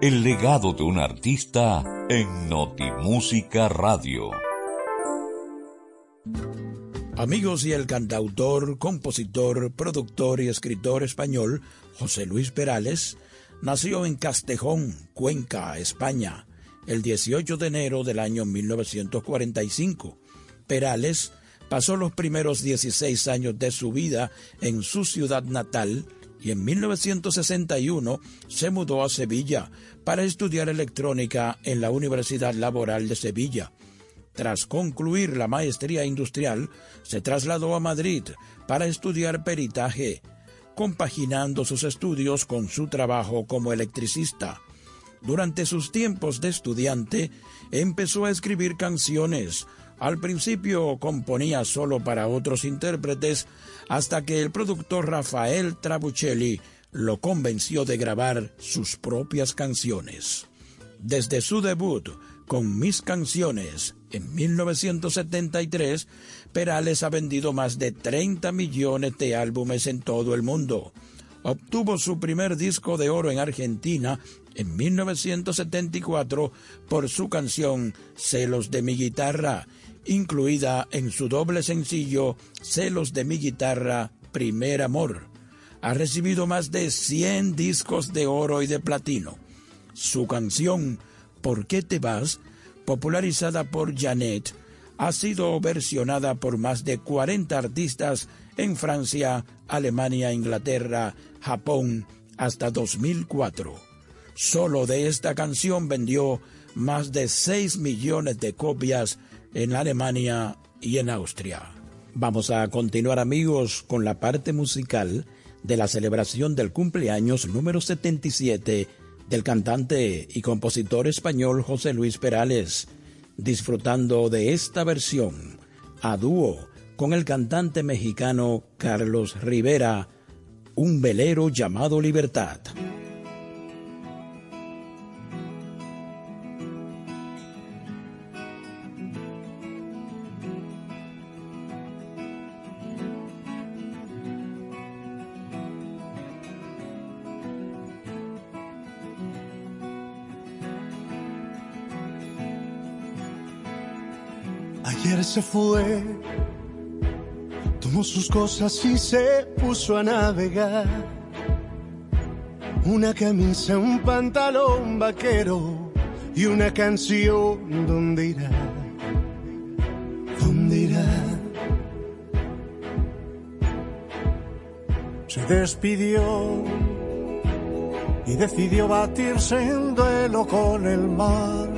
S2: El legado de un artista en Notimúsica Radio.
S4: Amigos y el cantautor, compositor, productor y escritor español José Luis Perales nació en Castejón, Cuenca, España, el 18 de enero del año 1945. Perales pasó los primeros 16 años de su vida en su ciudad natal y en 1961 se mudó a Sevilla para estudiar electrónica en la Universidad Laboral de Sevilla. Tras concluir la maestría industrial, se trasladó a Madrid para estudiar peritaje, compaginando sus estudios con su trabajo como electricista. Durante sus tiempos de estudiante, empezó a escribir canciones, Al principio componía solo para otros intérpretes hasta que el productor Rafael Trabuccelli lo convenció de grabar sus propias canciones. Desde su debut con Mis Canciones en 1973, Perales ha vendido más de 30 millones de álbumes en todo el mundo. Obtuvo su primer disco de oro en Argentina en 1974 por su canción Celos de mi guitarra incluida en su doble sencillo Celos de mi guitarra, Primer Amor. Ha recibido más de 100 discos de oro y de platino. Su canción ¿Por qué te vas?, popularizada por Janet, ha sido versionada por más de 40 artistas en Francia, Alemania, Inglaterra, Japón, hasta 2004. Solo de esta canción vendió más de 6 millones de copias en Alemania y en Austria. Vamos a continuar amigos con la parte musical de la celebración del cumpleaños número 77 del cantante y compositor español José Luis Perales, disfrutando de esta versión a dúo con el cantante mexicano Carlos Rivera, un velero llamado Libertad.
S13: Se fue, tomó sus cosas y se puso a navegar. Una camisa, un pantalón vaquero y una canción, ¿dónde irá? ¿Dónde irá? Se despidió y decidió batirse en duelo con el mar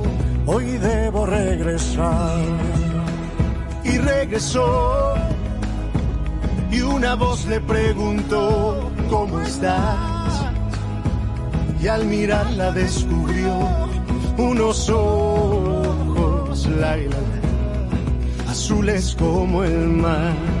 S13: hoy debo regresar. Y regresó y una voz le preguntó, ¿cómo estás? Y al mirarla descubrió unos ojos, Laila, azules como el mar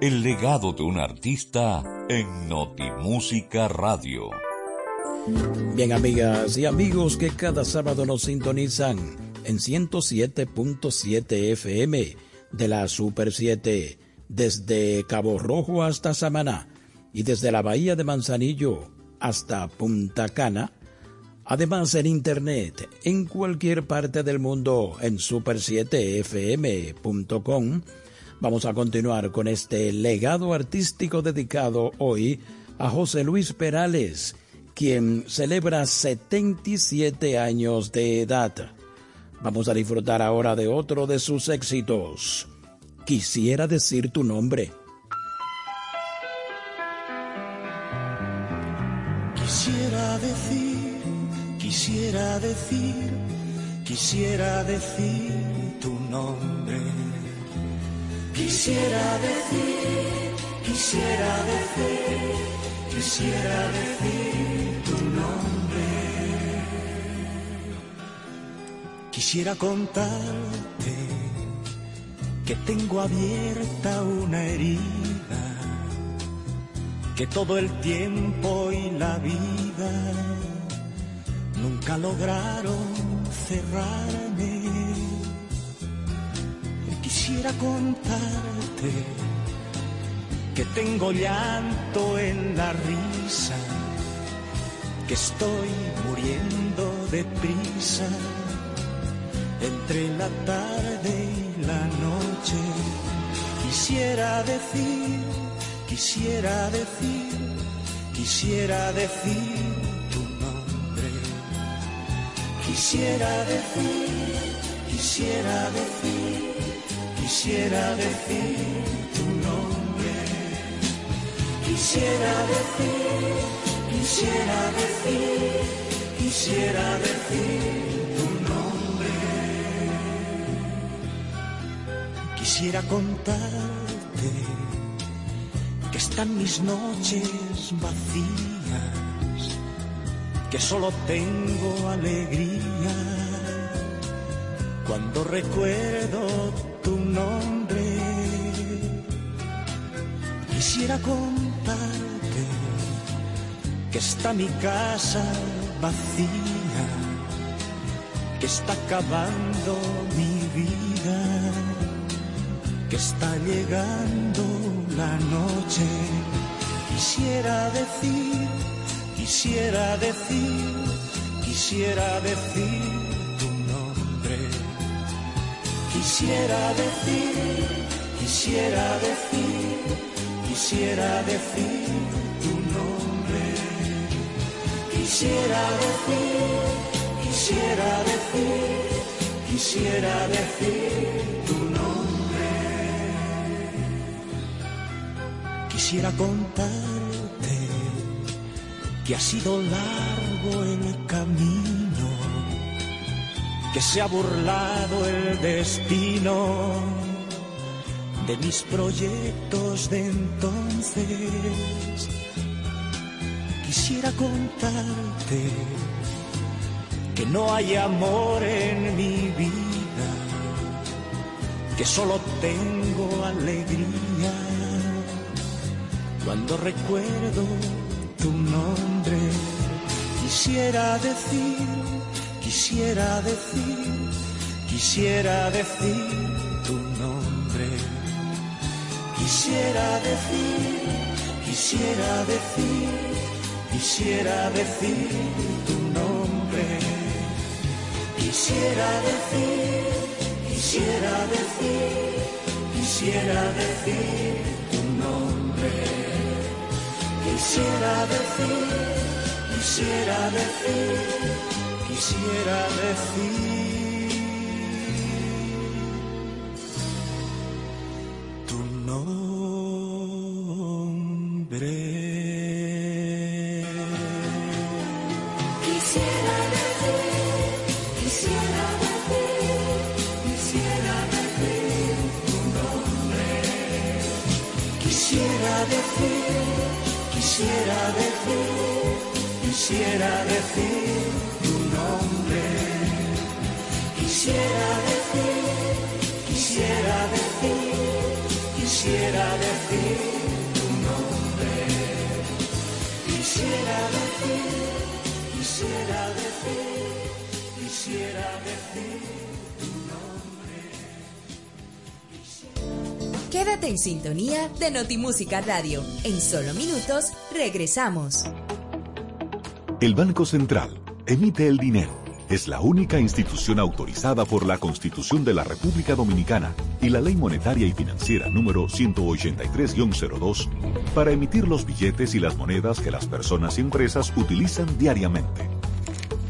S2: El legado de un artista en Notimúsica Radio.
S4: Bien, amigas y amigos que cada sábado nos sintonizan en 107.7 FM de la Super 7, desde Cabo Rojo hasta Samaná y desde la Bahía de Manzanillo hasta Punta Cana. Además en internet, en cualquier parte del mundo, en super7fm.com. Vamos a continuar con este legado artístico dedicado hoy a José Luis Perales, quien celebra 77 años de edad. Vamos a disfrutar ahora de otro de sus éxitos. Quisiera decir tu nombre.
S13: Quisiera decir, quisiera decir, quisiera decir tu nombre. Quisiera decir, quisiera decir, quisiera decir tu nombre. Quisiera contarte que tengo abierta una herida que todo el tiempo y la vida nunca lograron cerrarme. Quisiera contarte que tengo llanto en la risa, que estoy muriendo de prisa entre la tarde y la noche. Quisiera decir Quisiera decir, quisiera decir tu nombre. Quisiera decir, quisiera decir, quisiera decir tu nombre. Quisiera decir, quisiera decir, quisiera decir tu nombre. Quisiera contarte que están mis noches vacías, que solo tengo alegría cuando recuerdo Quisiera contarte que está mi casa vacía, que está acabando mi vida, que está llegando la noche. Quisiera decir, quisiera decir, quisiera decir Quisiera decir, quisiera decir, quisiera decir tu nombre. Quisiera decir, quisiera decir, quisiera decir tu nombre. Quisiera contarte que ha sido largo el camino, que se ha burlado el destino de mis proyectos de entonces. Quisiera contarte que no hay amor en mi vida, que solo tengo alegría cuando recuerdo tu nombre. Quisiera decir, quisiera decir, quisiera decir tu nombre. Quisiera decir, quisiera decir, quisiera decir tu nombre. Quisiera decir, quisiera decir, quisiera decir tu nombre. Quisiera decir, quisiera decir, quisiera decir tu nombre.
S11: Quisiera decir, quisiera decir, quisiera decir tu nombre.
S13: Quisiera decir, quisiera decir, quisiera decir decir, quisiera decir, quisiera decir tu nombre.
S3: Quédate en sintonía de Notimúsica Radio. En solo minutos regresamos.
S6: El Banco Central emite el dinero. Es la única institución autorizada por la Constitución de la República Dominicana y la Ley Monetaria y Financiera número 183-02 para emitir los billetes y las monedas que las personas y empresas utilizan diariamente.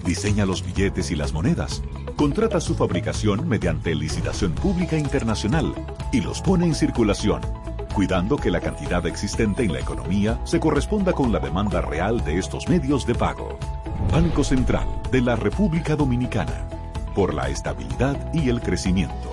S6: Diseña los billetes y las monedas, contrata su fabricación mediante licitación pública internacional y los pone en circulación cuidando que la cantidad existente en la economía se corresponda con la demanda real de estos medios de pago. Banco Central de la República Dominicana, por la estabilidad y el crecimiento.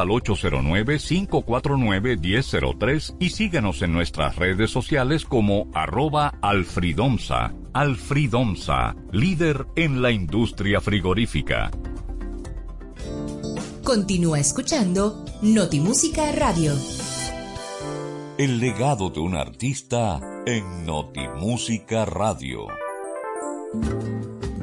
S2: al 809-549-1003 y síguenos en nuestras redes sociales como arroba alfridomsa. Alfridomsa, líder en la industria frigorífica.
S3: Continúa escuchando Notimúsica Radio.
S2: El legado de un artista en Notimúsica Radio.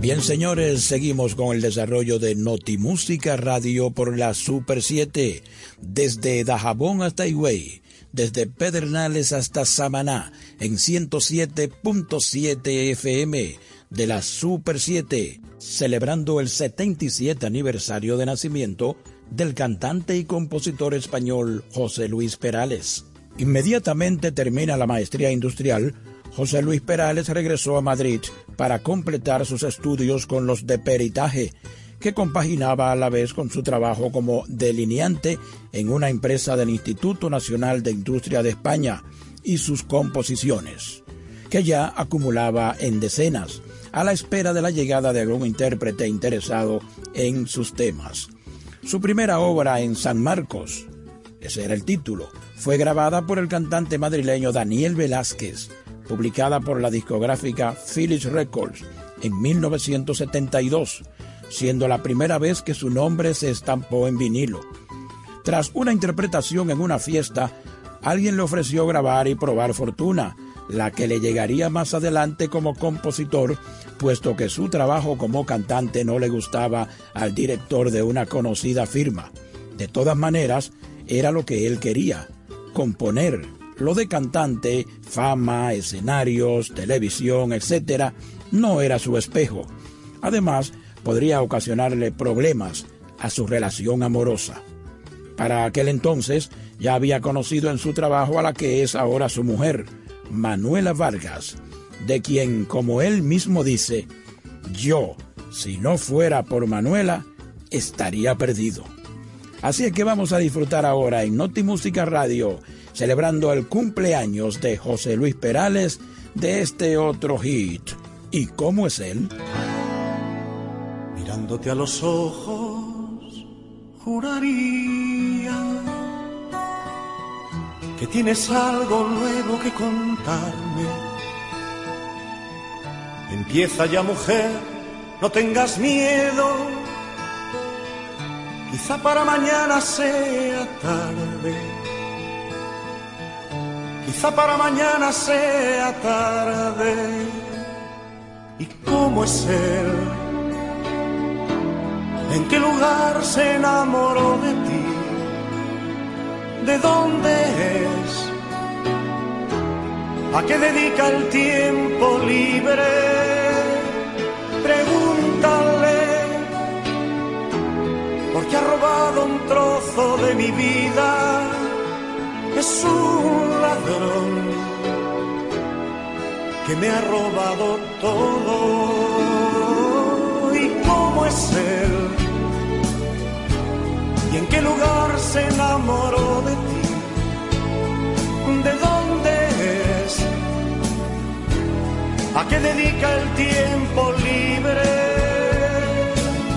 S4: Bien, señores, seguimos con el desarrollo de Notimúsica Radio por la Super 7, desde Dajabón hasta Higüey, desde Pedernales hasta Samaná, en 107.7 FM de la Super 7, celebrando el 77 aniversario de nacimiento del cantante y compositor español José Luis Perales. Inmediatamente termina la maestría industrial, José Luis Perales regresó a Madrid para completar sus estudios con los de peritaje, que compaginaba a la vez con su trabajo como delineante en una empresa del Instituto Nacional de Industria de España y sus composiciones, que ya acumulaba en decenas, a la espera de la llegada de algún intérprete interesado en sus temas. Su primera obra en San Marcos, ese era el título, fue grabada por el cantante madrileño Daniel Velázquez, publicada por la discográfica Philips Records en 1972, siendo la primera vez que su nombre se estampó en vinilo. Tras una interpretación en una fiesta, alguien le ofreció grabar y probar fortuna, la que le llegaría más adelante como compositor, puesto que su trabajo como cantante no le gustaba al director de una conocida firma. De todas maneras, era lo que él quería, componer, lo de cantante, fama, escenarios, televisión, etc., no era su espejo. Además, podría ocasionarle problemas a su relación amorosa. Para aquel entonces ya había conocido en su trabajo a la que es ahora su mujer, Manuela Vargas, de quien, como él mismo dice, yo, si no fuera por Manuela, estaría perdido. Así que vamos a disfrutar ahora en Noti Música Radio celebrando el cumpleaños de José Luis Perales de este otro hit. ¿Y cómo es él?
S13: Mirándote a los ojos, juraría que tienes algo nuevo que contarme. Empieza ya mujer, no tengas miedo, quizá para mañana sea tarde quizá para mañana sea tarde. ¿Y cómo es él? ¿En qué lugar se enamoró de ti? ¿De dónde es? ¿A qué dedica el tiempo libre? Pregúntale, porque ha robado un trozo de mi vida es un ladrón que me ha robado todo. ¿Y cómo es él? ¿Y en qué lugar se enamoró de ti? ¿De dónde es? ¿A qué dedica el tiempo libre?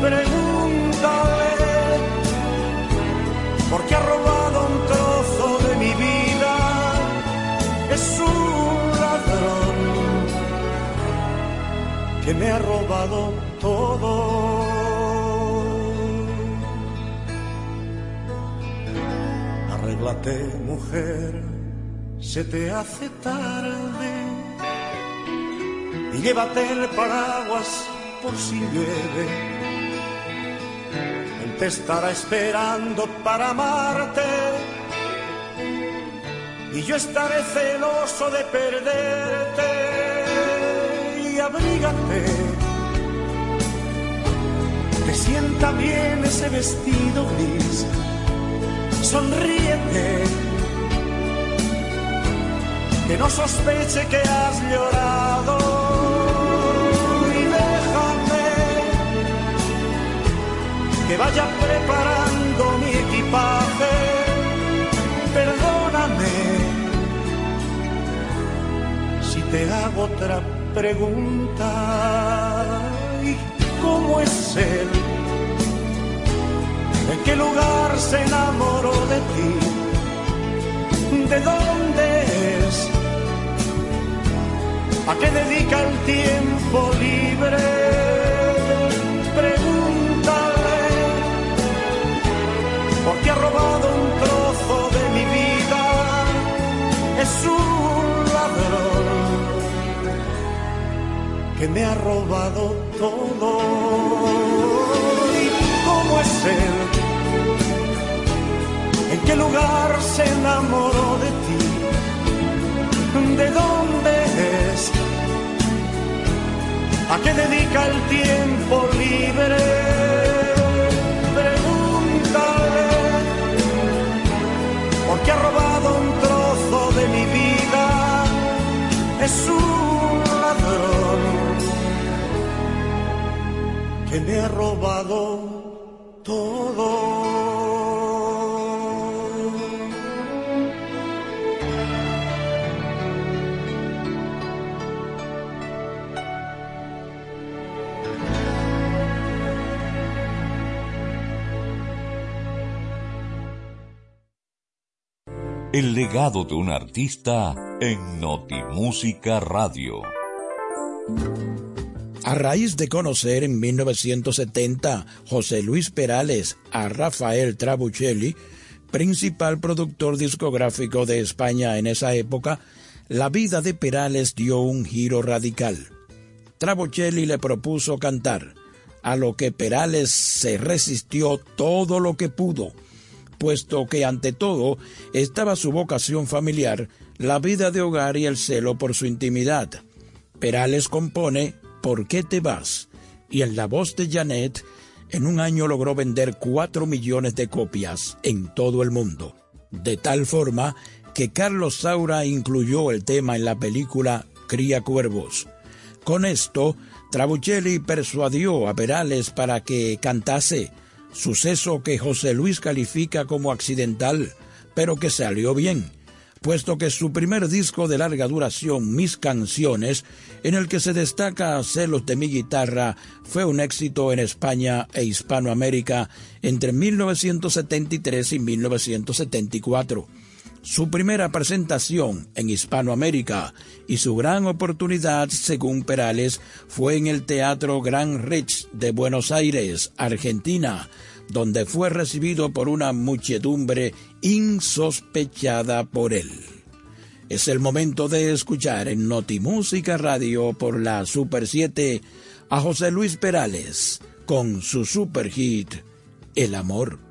S13: Pregúntale, porque ha robado que me ha robado todo. Arréglate, mujer, se te hace tarde. Y llévate el paraguas por si llueve. Él te estará esperando para amarte. Y yo estaré celoso de perderte. Abrígate. Te sienta bien ese vestido gris sonríete, que no sospeche que has llorado. Y déjame que vaya preparando mi equipaje, perdóname si te hago otra pregunta, ¿y cómo es él? ¿En qué lugar se enamoró de ti? ¿De dónde es? ¿A qué dedica el tiempo libre? Pregúntale, porque ha robado un trozo que me ha robado todo. ¿Y cómo es él? ¿En qué lugar se enamoró de ti? ¿De dónde es? ¿A qué dedica el tiempo libre? Pregúntale, porque ha robado un trozo de mi vida. Es un que me ha robado todo.
S2: El legado de un artista en Notimúsica Radio.
S4: A raíz de conocer en 1970 José Luis Perales a Rafael Trabuccelli, principal productor discográfico de España en esa época, la vida de Perales dio un giro radical. Trabuccelli le propuso cantar, a lo que Perales se resistió todo lo que pudo, puesto que ante todo estaba su vocación familiar, la vida de hogar y el celo por su intimidad. Perales compone ¿Por qué te vas? Y en la voz de Janet, en un año logró vender 4 millones de copias en todo el mundo. De tal forma que Carlos Saura incluyó el tema en la película Cría Cuervos. Con esto, Trabuccelli persuadió a Perales para que cantase, suceso que José Luis califica como accidental, pero que salió bien puesto que su primer disco de larga duración, Mis Canciones, en el que se destaca Celos de mi guitarra, fue un éxito en España e Hispanoamérica entre 1973 y 1974. Su primera presentación en Hispanoamérica y su gran oportunidad, según Perales, fue en el Teatro Gran Rex de Buenos Aires, Argentina, donde fue recibido por una muchedumbre insospechada por él. Es el momento de escuchar en Notimúsica Radio por la Super 7 a José Luis Perales con su super hit El amor.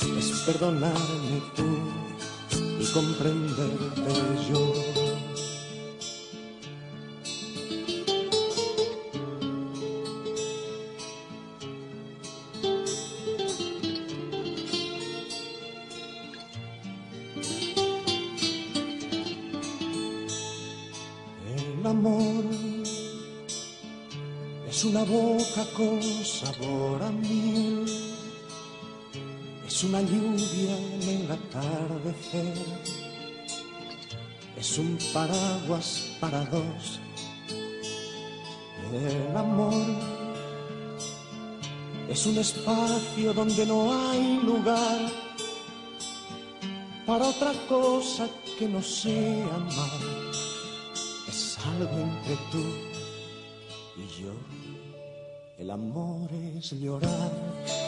S13: Es perdonarme tú y comprenderte yo. El amor es una boca con sabor a miel. Es una lluvia en el atardecer. Es un paraguas para dos. El amor es un espacio donde no hay lugar para otra cosa que no sea amar. Es algo entre tú y yo. El amor es llorar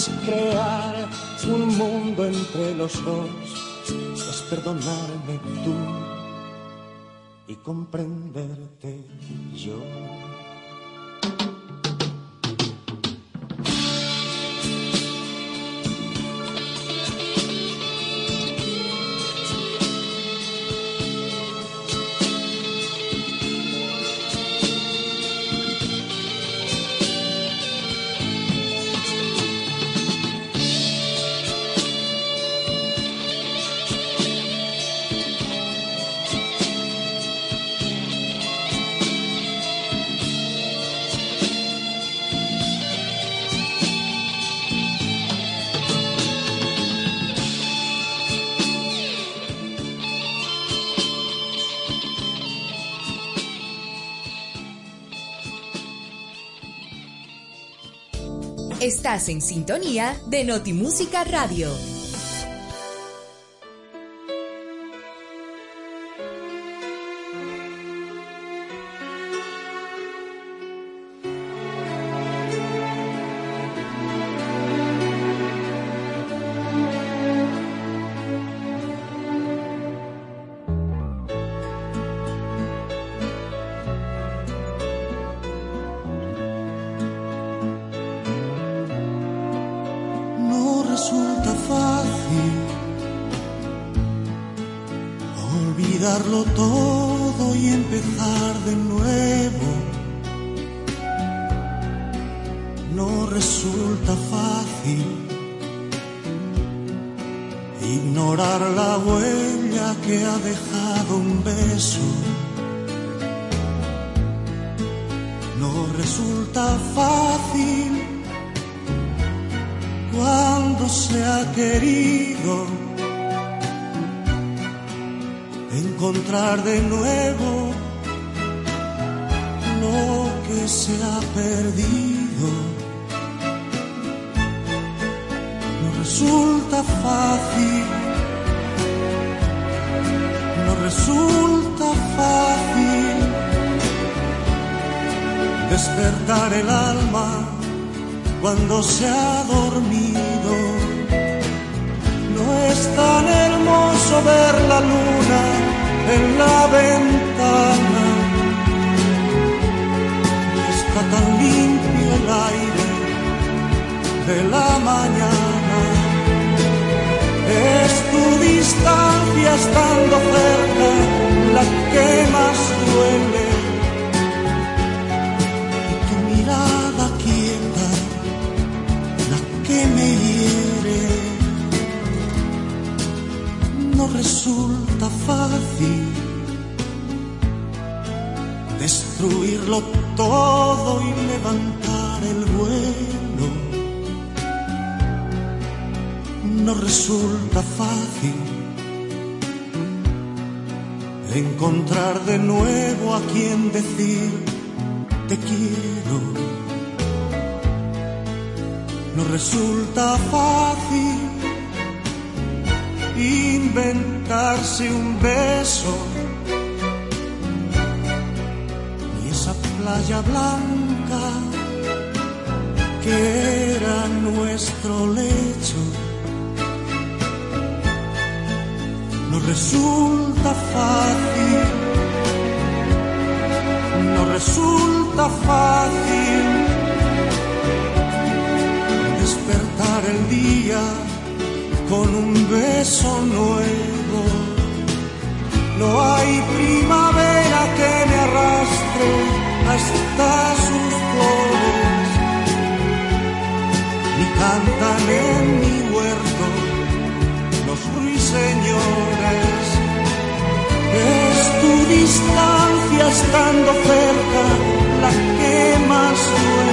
S13: es crear un mundo entre los dos, es perdonarme tú y comprenderte yo.
S3: En sintonía de Notimúsica Radio.
S13: Inventarse un beso ni esa playa blanca que era nuestro lecho. No resulta fácil, no resulta fácil despertar el día con un beso nuevo. No hay primavera que me arrastre hasta sus flores, ni cantan en mi huerto los ruiseñores. Es tu distancia estando cerca la que más duele.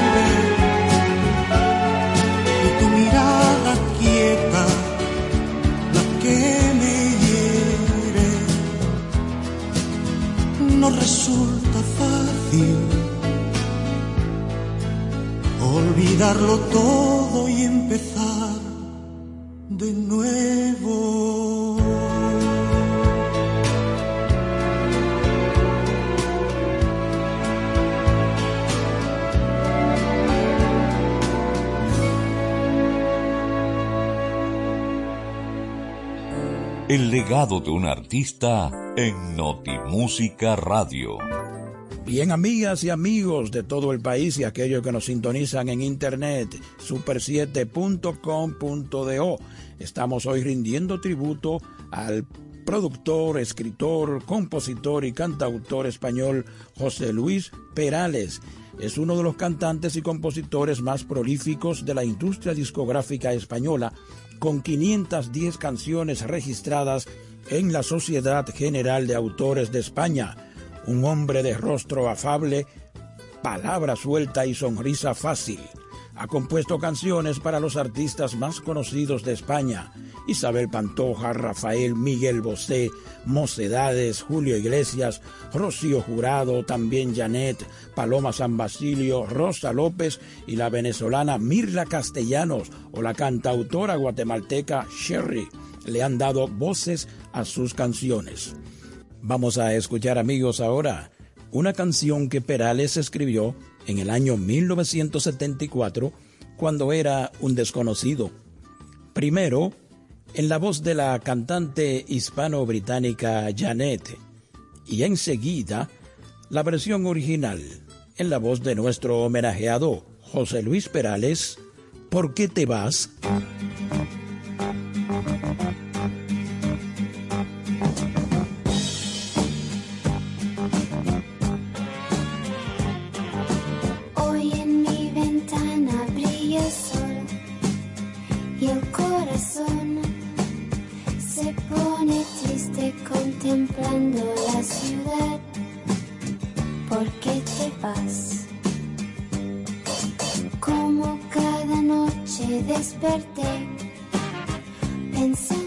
S13: Olvidarlo todo y empezar de nuevo.
S2: El legado de un artista en Notimúsica Radio.
S4: Bien, amigas y amigos de todo el país y aquellos que nos sintonizan en internet, super7.com.do. Estamos hoy rindiendo tributo al productor, escritor, compositor y cantautor español José Luis Perales. Es uno de los cantantes y compositores más prolíficos de la industria discográfica española, con 510 canciones registradas en la Sociedad General de Autores de España un hombre de rostro afable, palabra suelta y sonrisa fácil. Ha compuesto canciones para los artistas más conocidos de España, Isabel Pantoja, Rafael Miguel Bosé, Mocedades, Julio Iglesias, Rocío Jurado, también Janet, Paloma San Basilio, Rosa López y la venezolana Mirla Castellanos o la cantautora guatemalteca Sherry le han dado voces a sus canciones. Vamos a escuchar amigos ahora una canción que Perales escribió en el año 1974 cuando era un desconocido. Primero, en la voz de la cantante hispano-británica Janet y enseguida la versión original en la voz de nuestro homenajeado José Luis Perales, ¿Por qué te vas?
S14: Como cada noche desperté pensando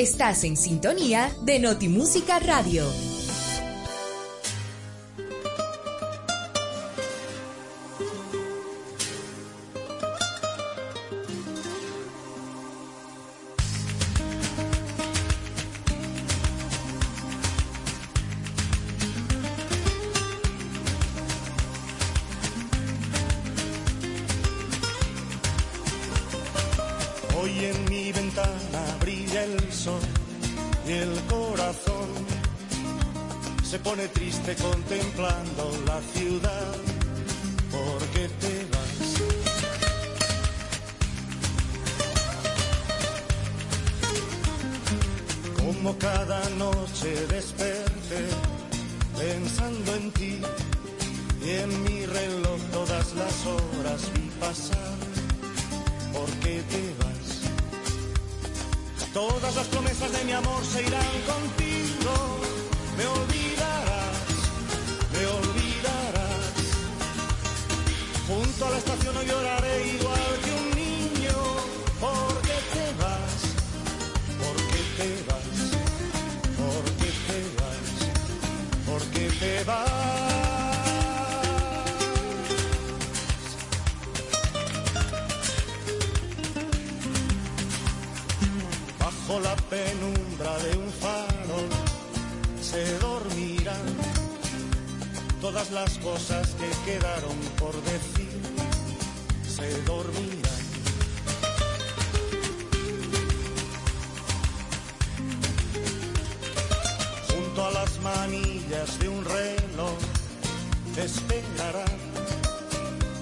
S3: Estás en sintonía de Notimúsica Radio.
S13: Te vas? ¿Por qué te vas? ¿Por qué te vas? Bajo la penumbra de un faro se dormirán todas las cosas que quedaron por decir. Se dormirán. De un reloj te esperarán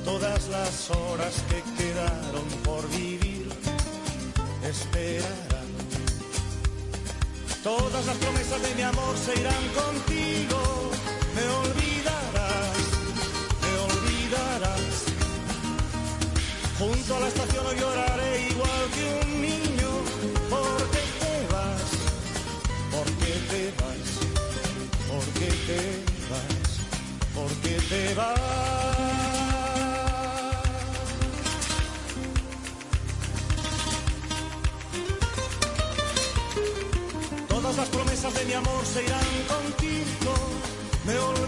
S13: todas las horas que quedaron por vivir. Esperarán. Todas las promesas de mi amor se irán contigo. Me olvidarás, me olvidarás. Junto a la estación no lloraré igual que un niño. ¿Por qué te vas? ¿Por qué te vas? Todas las promesas de mi amor se irán contigo. Me olvidarás,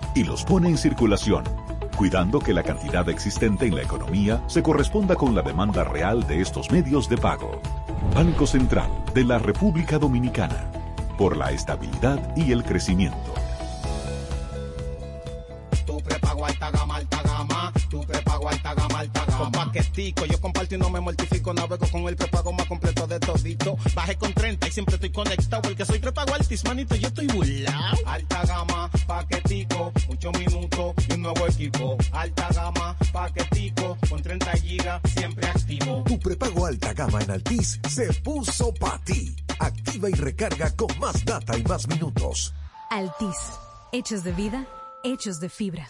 S6: y los pone en circulación, cuidando que la cantidad existente en la economía se corresponda con la demanda real de estos medios de pago. Banco Central de la República Dominicana, por la estabilidad y el crecimiento.
S7: Tu prepago alta gama, alta gama. Tu prepago alta gama, alta gama. Con paquetico, yo comparto y no me mortifico. Navego con el prepago más completo de todito. Bajé con 30 y siempre estoy conectado. El que soy prepago altis, manito, yo estoy burlao. Alta gama, paquetico, mucho minuto y un nuevo equipo. Alta gama, paquetico, con 30 gigas, siempre activo.
S8: Tu prepago alta gama en Altis se puso para ti. Activa y recarga con más data y más minutos.
S15: Altis. Hechos de vida, hechos de fibra.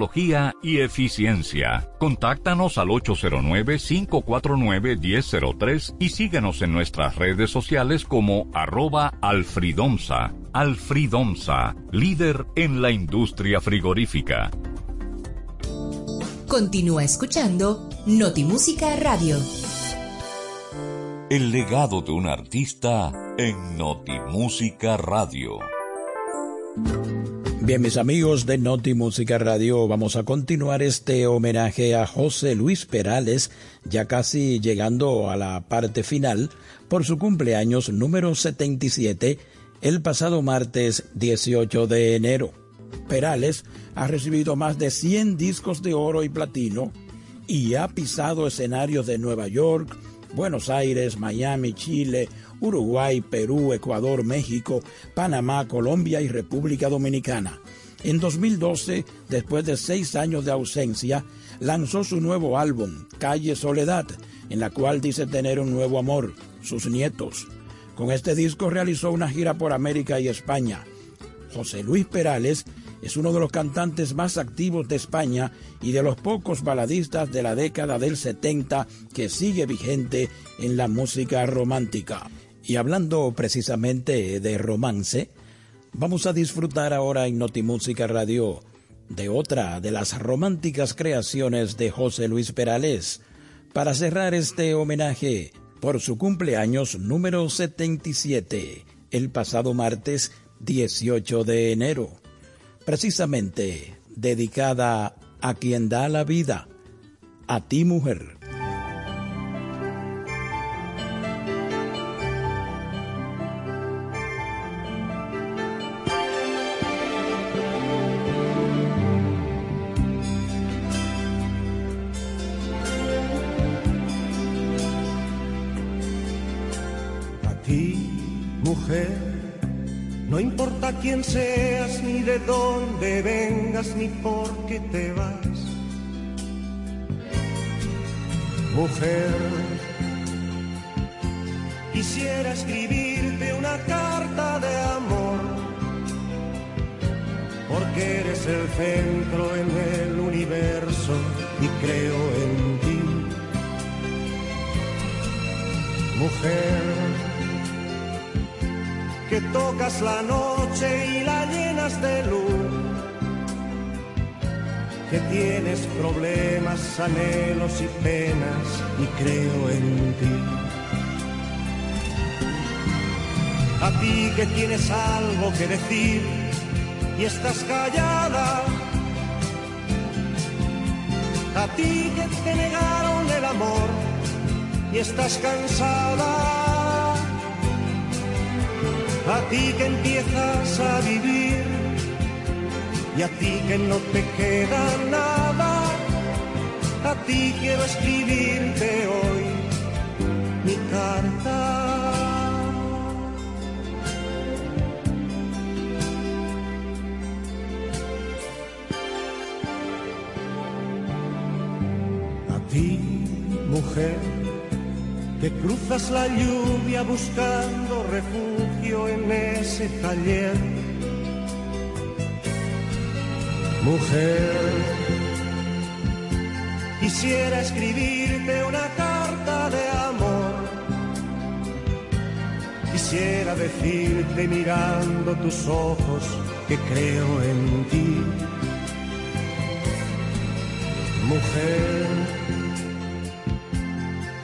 S2: y eficiencia. Contáctanos al 809-549-1003 y síguenos en nuestras redes sociales como arroba alfridomsa. Alfridomsa, líder en la industria frigorífica.
S3: Continúa escuchando Notimúsica Radio.
S2: El legado de un artista en Notimúsica Radio.
S4: Bien, mis amigos de Noti Música Radio, vamos a continuar este homenaje a José Luis Perales, ya casi llegando a la parte final, por su cumpleaños número 77, el pasado martes 18 de enero. Perales ha recibido más de 100 discos de oro y platino y ha pisado escenarios de Nueva York, Buenos Aires, Miami, Chile, Uruguay, Perú, Ecuador, México, Panamá, Colombia y República Dominicana. En 2012, después de seis años de ausencia, lanzó su nuevo álbum, Calle Soledad, en la cual dice tener un nuevo amor, sus nietos. Con este disco realizó una gira por América y España. José Luis Perales es uno de los cantantes más activos de España y de los pocos baladistas de la década del 70 que sigue vigente en la música romántica. Y hablando precisamente de romance, vamos a disfrutar ahora en Notimúsica Radio de otra de las románticas creaciones de José Luis Perales, para cerrar este homenaje por su cumpleaños número 77, el pasado martes 18 de enero, precisamente dedicada a quien da la vida, a ti mujer.
S13: Ni por qué te vas. Mujer, quisiera escribirte una carta de amor, porque eres el centro en el universo y creo en ti. Mujer, que tocas la noche y la llenas de luz, que tienes problemas, anhelos y penas y creo en ti. A ti que tienes algo que decir y estás callada, a ti que te negaron el amor y estás cansada. A ti que empiezas a vivir y a ti que no te queda nada. A ti quiero escribirte hoy mi carta. A ti, mujer que cruzas la lluvia buscando refugio en ese taller. Mujer, quisiera escribirte una carta de amor. Quisiera decirte mirando tus ojos que creo en ti. Mujer,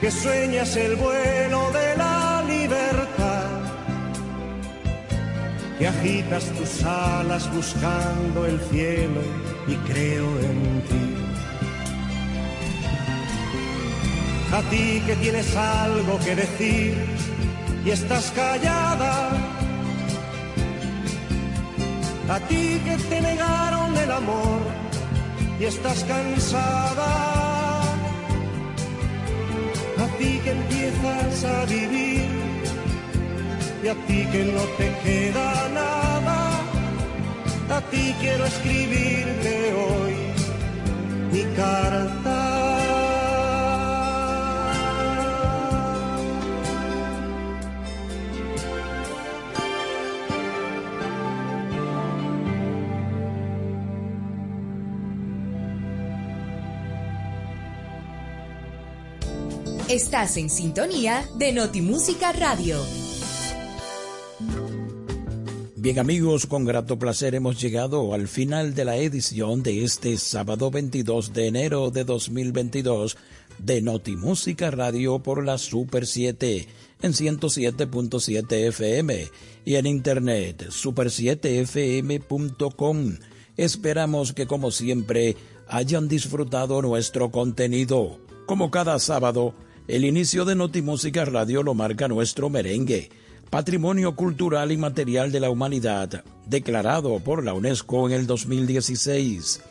S13: que sueñas el vuelo de la que agitas tus alas buscando el cielo y creo en ti. A ti que tienes algo que decir y estás callada. A ti que te negaron el amor y estás cansada. A ti que empiezas a vivir y a ti que no te queda nada. A ti quiero escribirte hoy mi carta.
S3: Estás en sintonía de Notimúsica Radio.
S4: Bien amigos, con grato placer hemos llegado al final de la edición de este sábado 22 de enero de 2022 de Notimúsica Radio por la Super 7 en 107.7 FM y en internet super7fm.com. Esperamos que como siempre hayan disfrutado nuestro contenido. Como cada sábado, el inicio de Notimúsica Radio lo marca nuestro merengue, Patrimonio Cultural y Material de la Humanidad, declarado por la UNESCO en el 2016.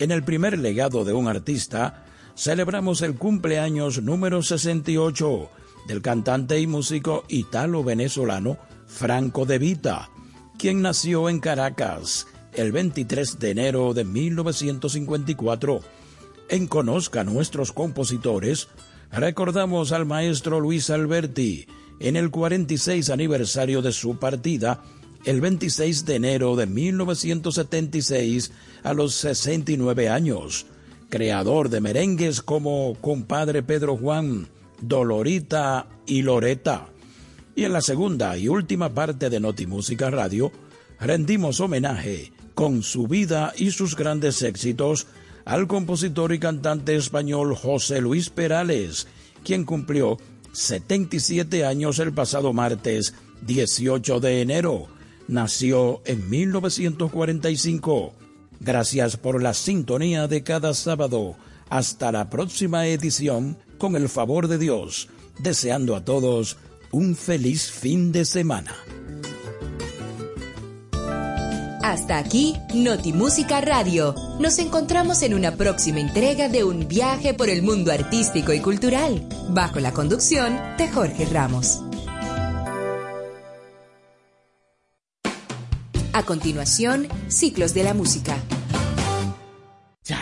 S4: En el primer legado de un artista, celebramos el cumpleaños número 68 del cantante y músico italo-venezolano Franco De Vita, quien nació en Caracas el 23 de enero de 1954. En Conozca nuestros compositores, recordamos al maestro Luis Alberti en el 46 aniversario de su partida, el 26 de enero de 1976, a los 69 años, creador de merengues como Compadre Pedro Juan, Dolorita y Loreta. Y en la segunda y última parte de Notimúsica Radio, rendimos homenaje con su vida y sus grandes éxitos al compositor y cantante español José Luis Perales, quien cumplió 77 años el pasado martes 18 de enero. Nació en 1945. Gracias por la sintonía de cada sábado. Hasta la próxima edición, con el favor de Dios, deseando a todos un feliz fin de semana.
S3: Hasta aquí, Notimúsica Radio. Nos encontramos en una próxima entrega de un viaje por el mundo artístico y cultural, bajo la conducción de Jorge Ramos. A continuación, Ciclos de la Música.
S16: ¿Ya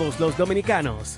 S16: los dominicanos.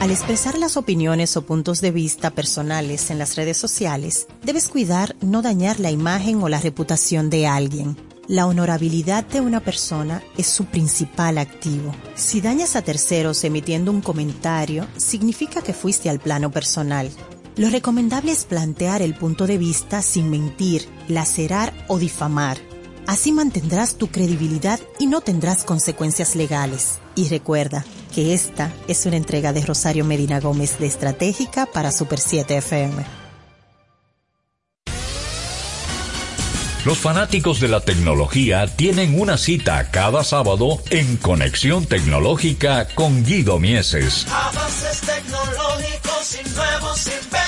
S17: Al expresar las opiniones o puntos de vista personales en las redes sociales, debes cuidar no dañar la imagen o la reputación de alguien. La honorabilidad de una persona es su principal activo. Si dañas a terceros emitiendo un comentario, significa que fuiste al plano personal. Lo recomendable es plantear el punto de vista sin mentir, lacerar o difamar. Así mantendrás tu credibilidad y no tendrás consecuencias legales. Y recuerda que esta es una entrega de Rosario Medina Gómez de Estratégica para Super 7 FM.
S2: Los fanáticos de la tecnología tienen una cita cada sábado en Conexión Tecnológica con Guido Mieses.
S1: Avances tecnológicos y nuevos inventos.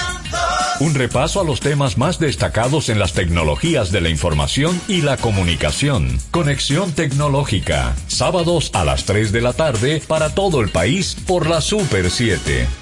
S2: Un repaso a los temas más destacados en las tecnologías de la información y la comunicación. Conexión Tecnológica, sábados a las 3 de la tarde para todo el país por la Super 7.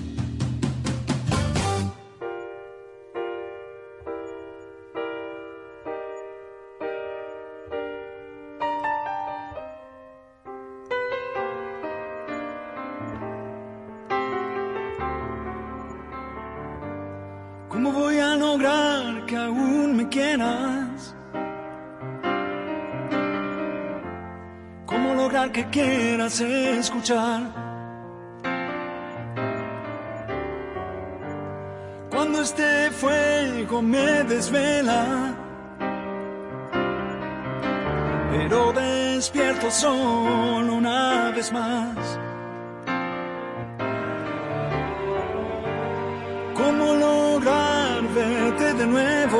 S18: Lograr que quieras escuchar? Cuando este fuego me desvela, pero despierto solo una vez más. ¿Cómo lograr verte de nuevo?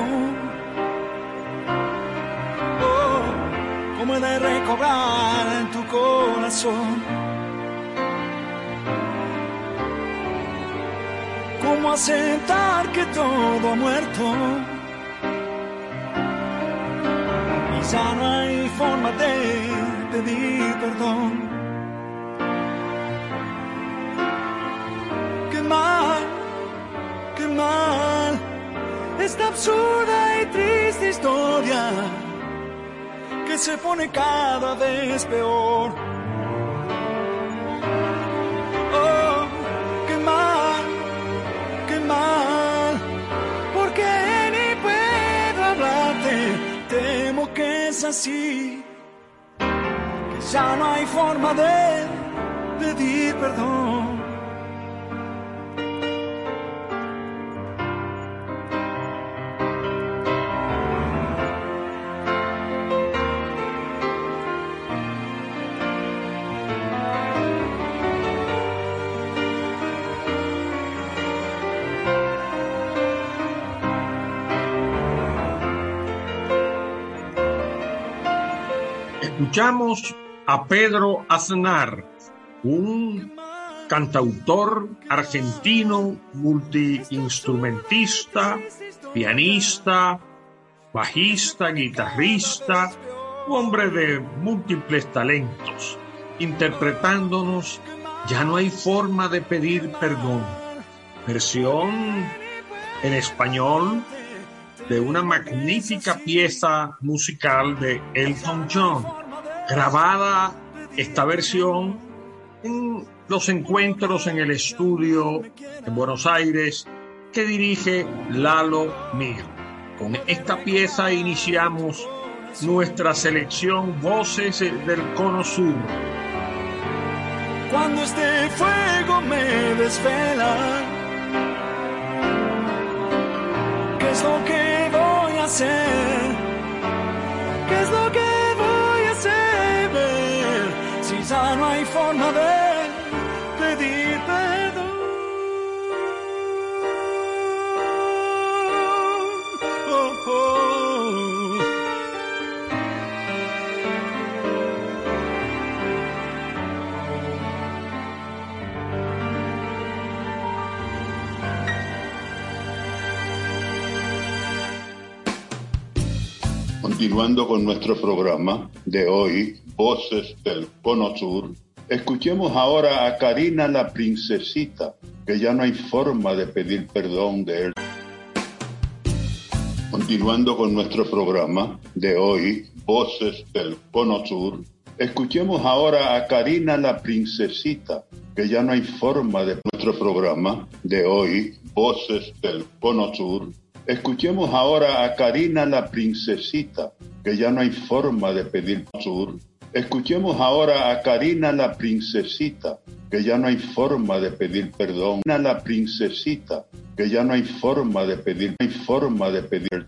S18: Oh, ¿Cómo he de recobrar corazón? ¿Cómo aceptar que todo ha muerto? Y ya no hay forma de pedir perdón. Qué mal qué mal esta absurda y triste historia que se pone cada vez peor. Así, que ya no hay forma de pedir perdón.
S19: Escuchamos a Pedro Aznar, un cantautor argentino, multiinstrumentista, pianista, bajista, guitarrista, hombre de múltiples talentos, interpretándonos Ya no hay forma de pedir perdón. Versión en español de una magnífica pieza musical de Elton John, grabada esta versión en los encuentros en el estudio en Buenos Aires que dirige Lalo Mir. Con esta pieza iniciamos nuestra selección Voces del Cono Sur.
S18: Cuando este fuego me desvela, ¿qué es lo que voy a hacer? ¿Qué es lo que Oh, oh.
S20: Continuando con nuestro programa de hoy, Voces del Cono Sur, escuchemos ahora a Karina la Princesita, que ya no hay forma de pedir perdón de él. Continuando con nuestro programa de hoy, Voces del Cono Sur, escuchemos ahora a Karina la Princesita, que ya no hay forma de nuestro programa de hoy, Voces del Cono Sur, Escuchemos ahora a Karina la Princesita, que ya no hay forma de pedir. Escuchemos ahora a Karina la Princesita, que ya no hay forma de pedir perdón. Karina la Princesita, que ya no hay forma de pedir, no hay forma de pedir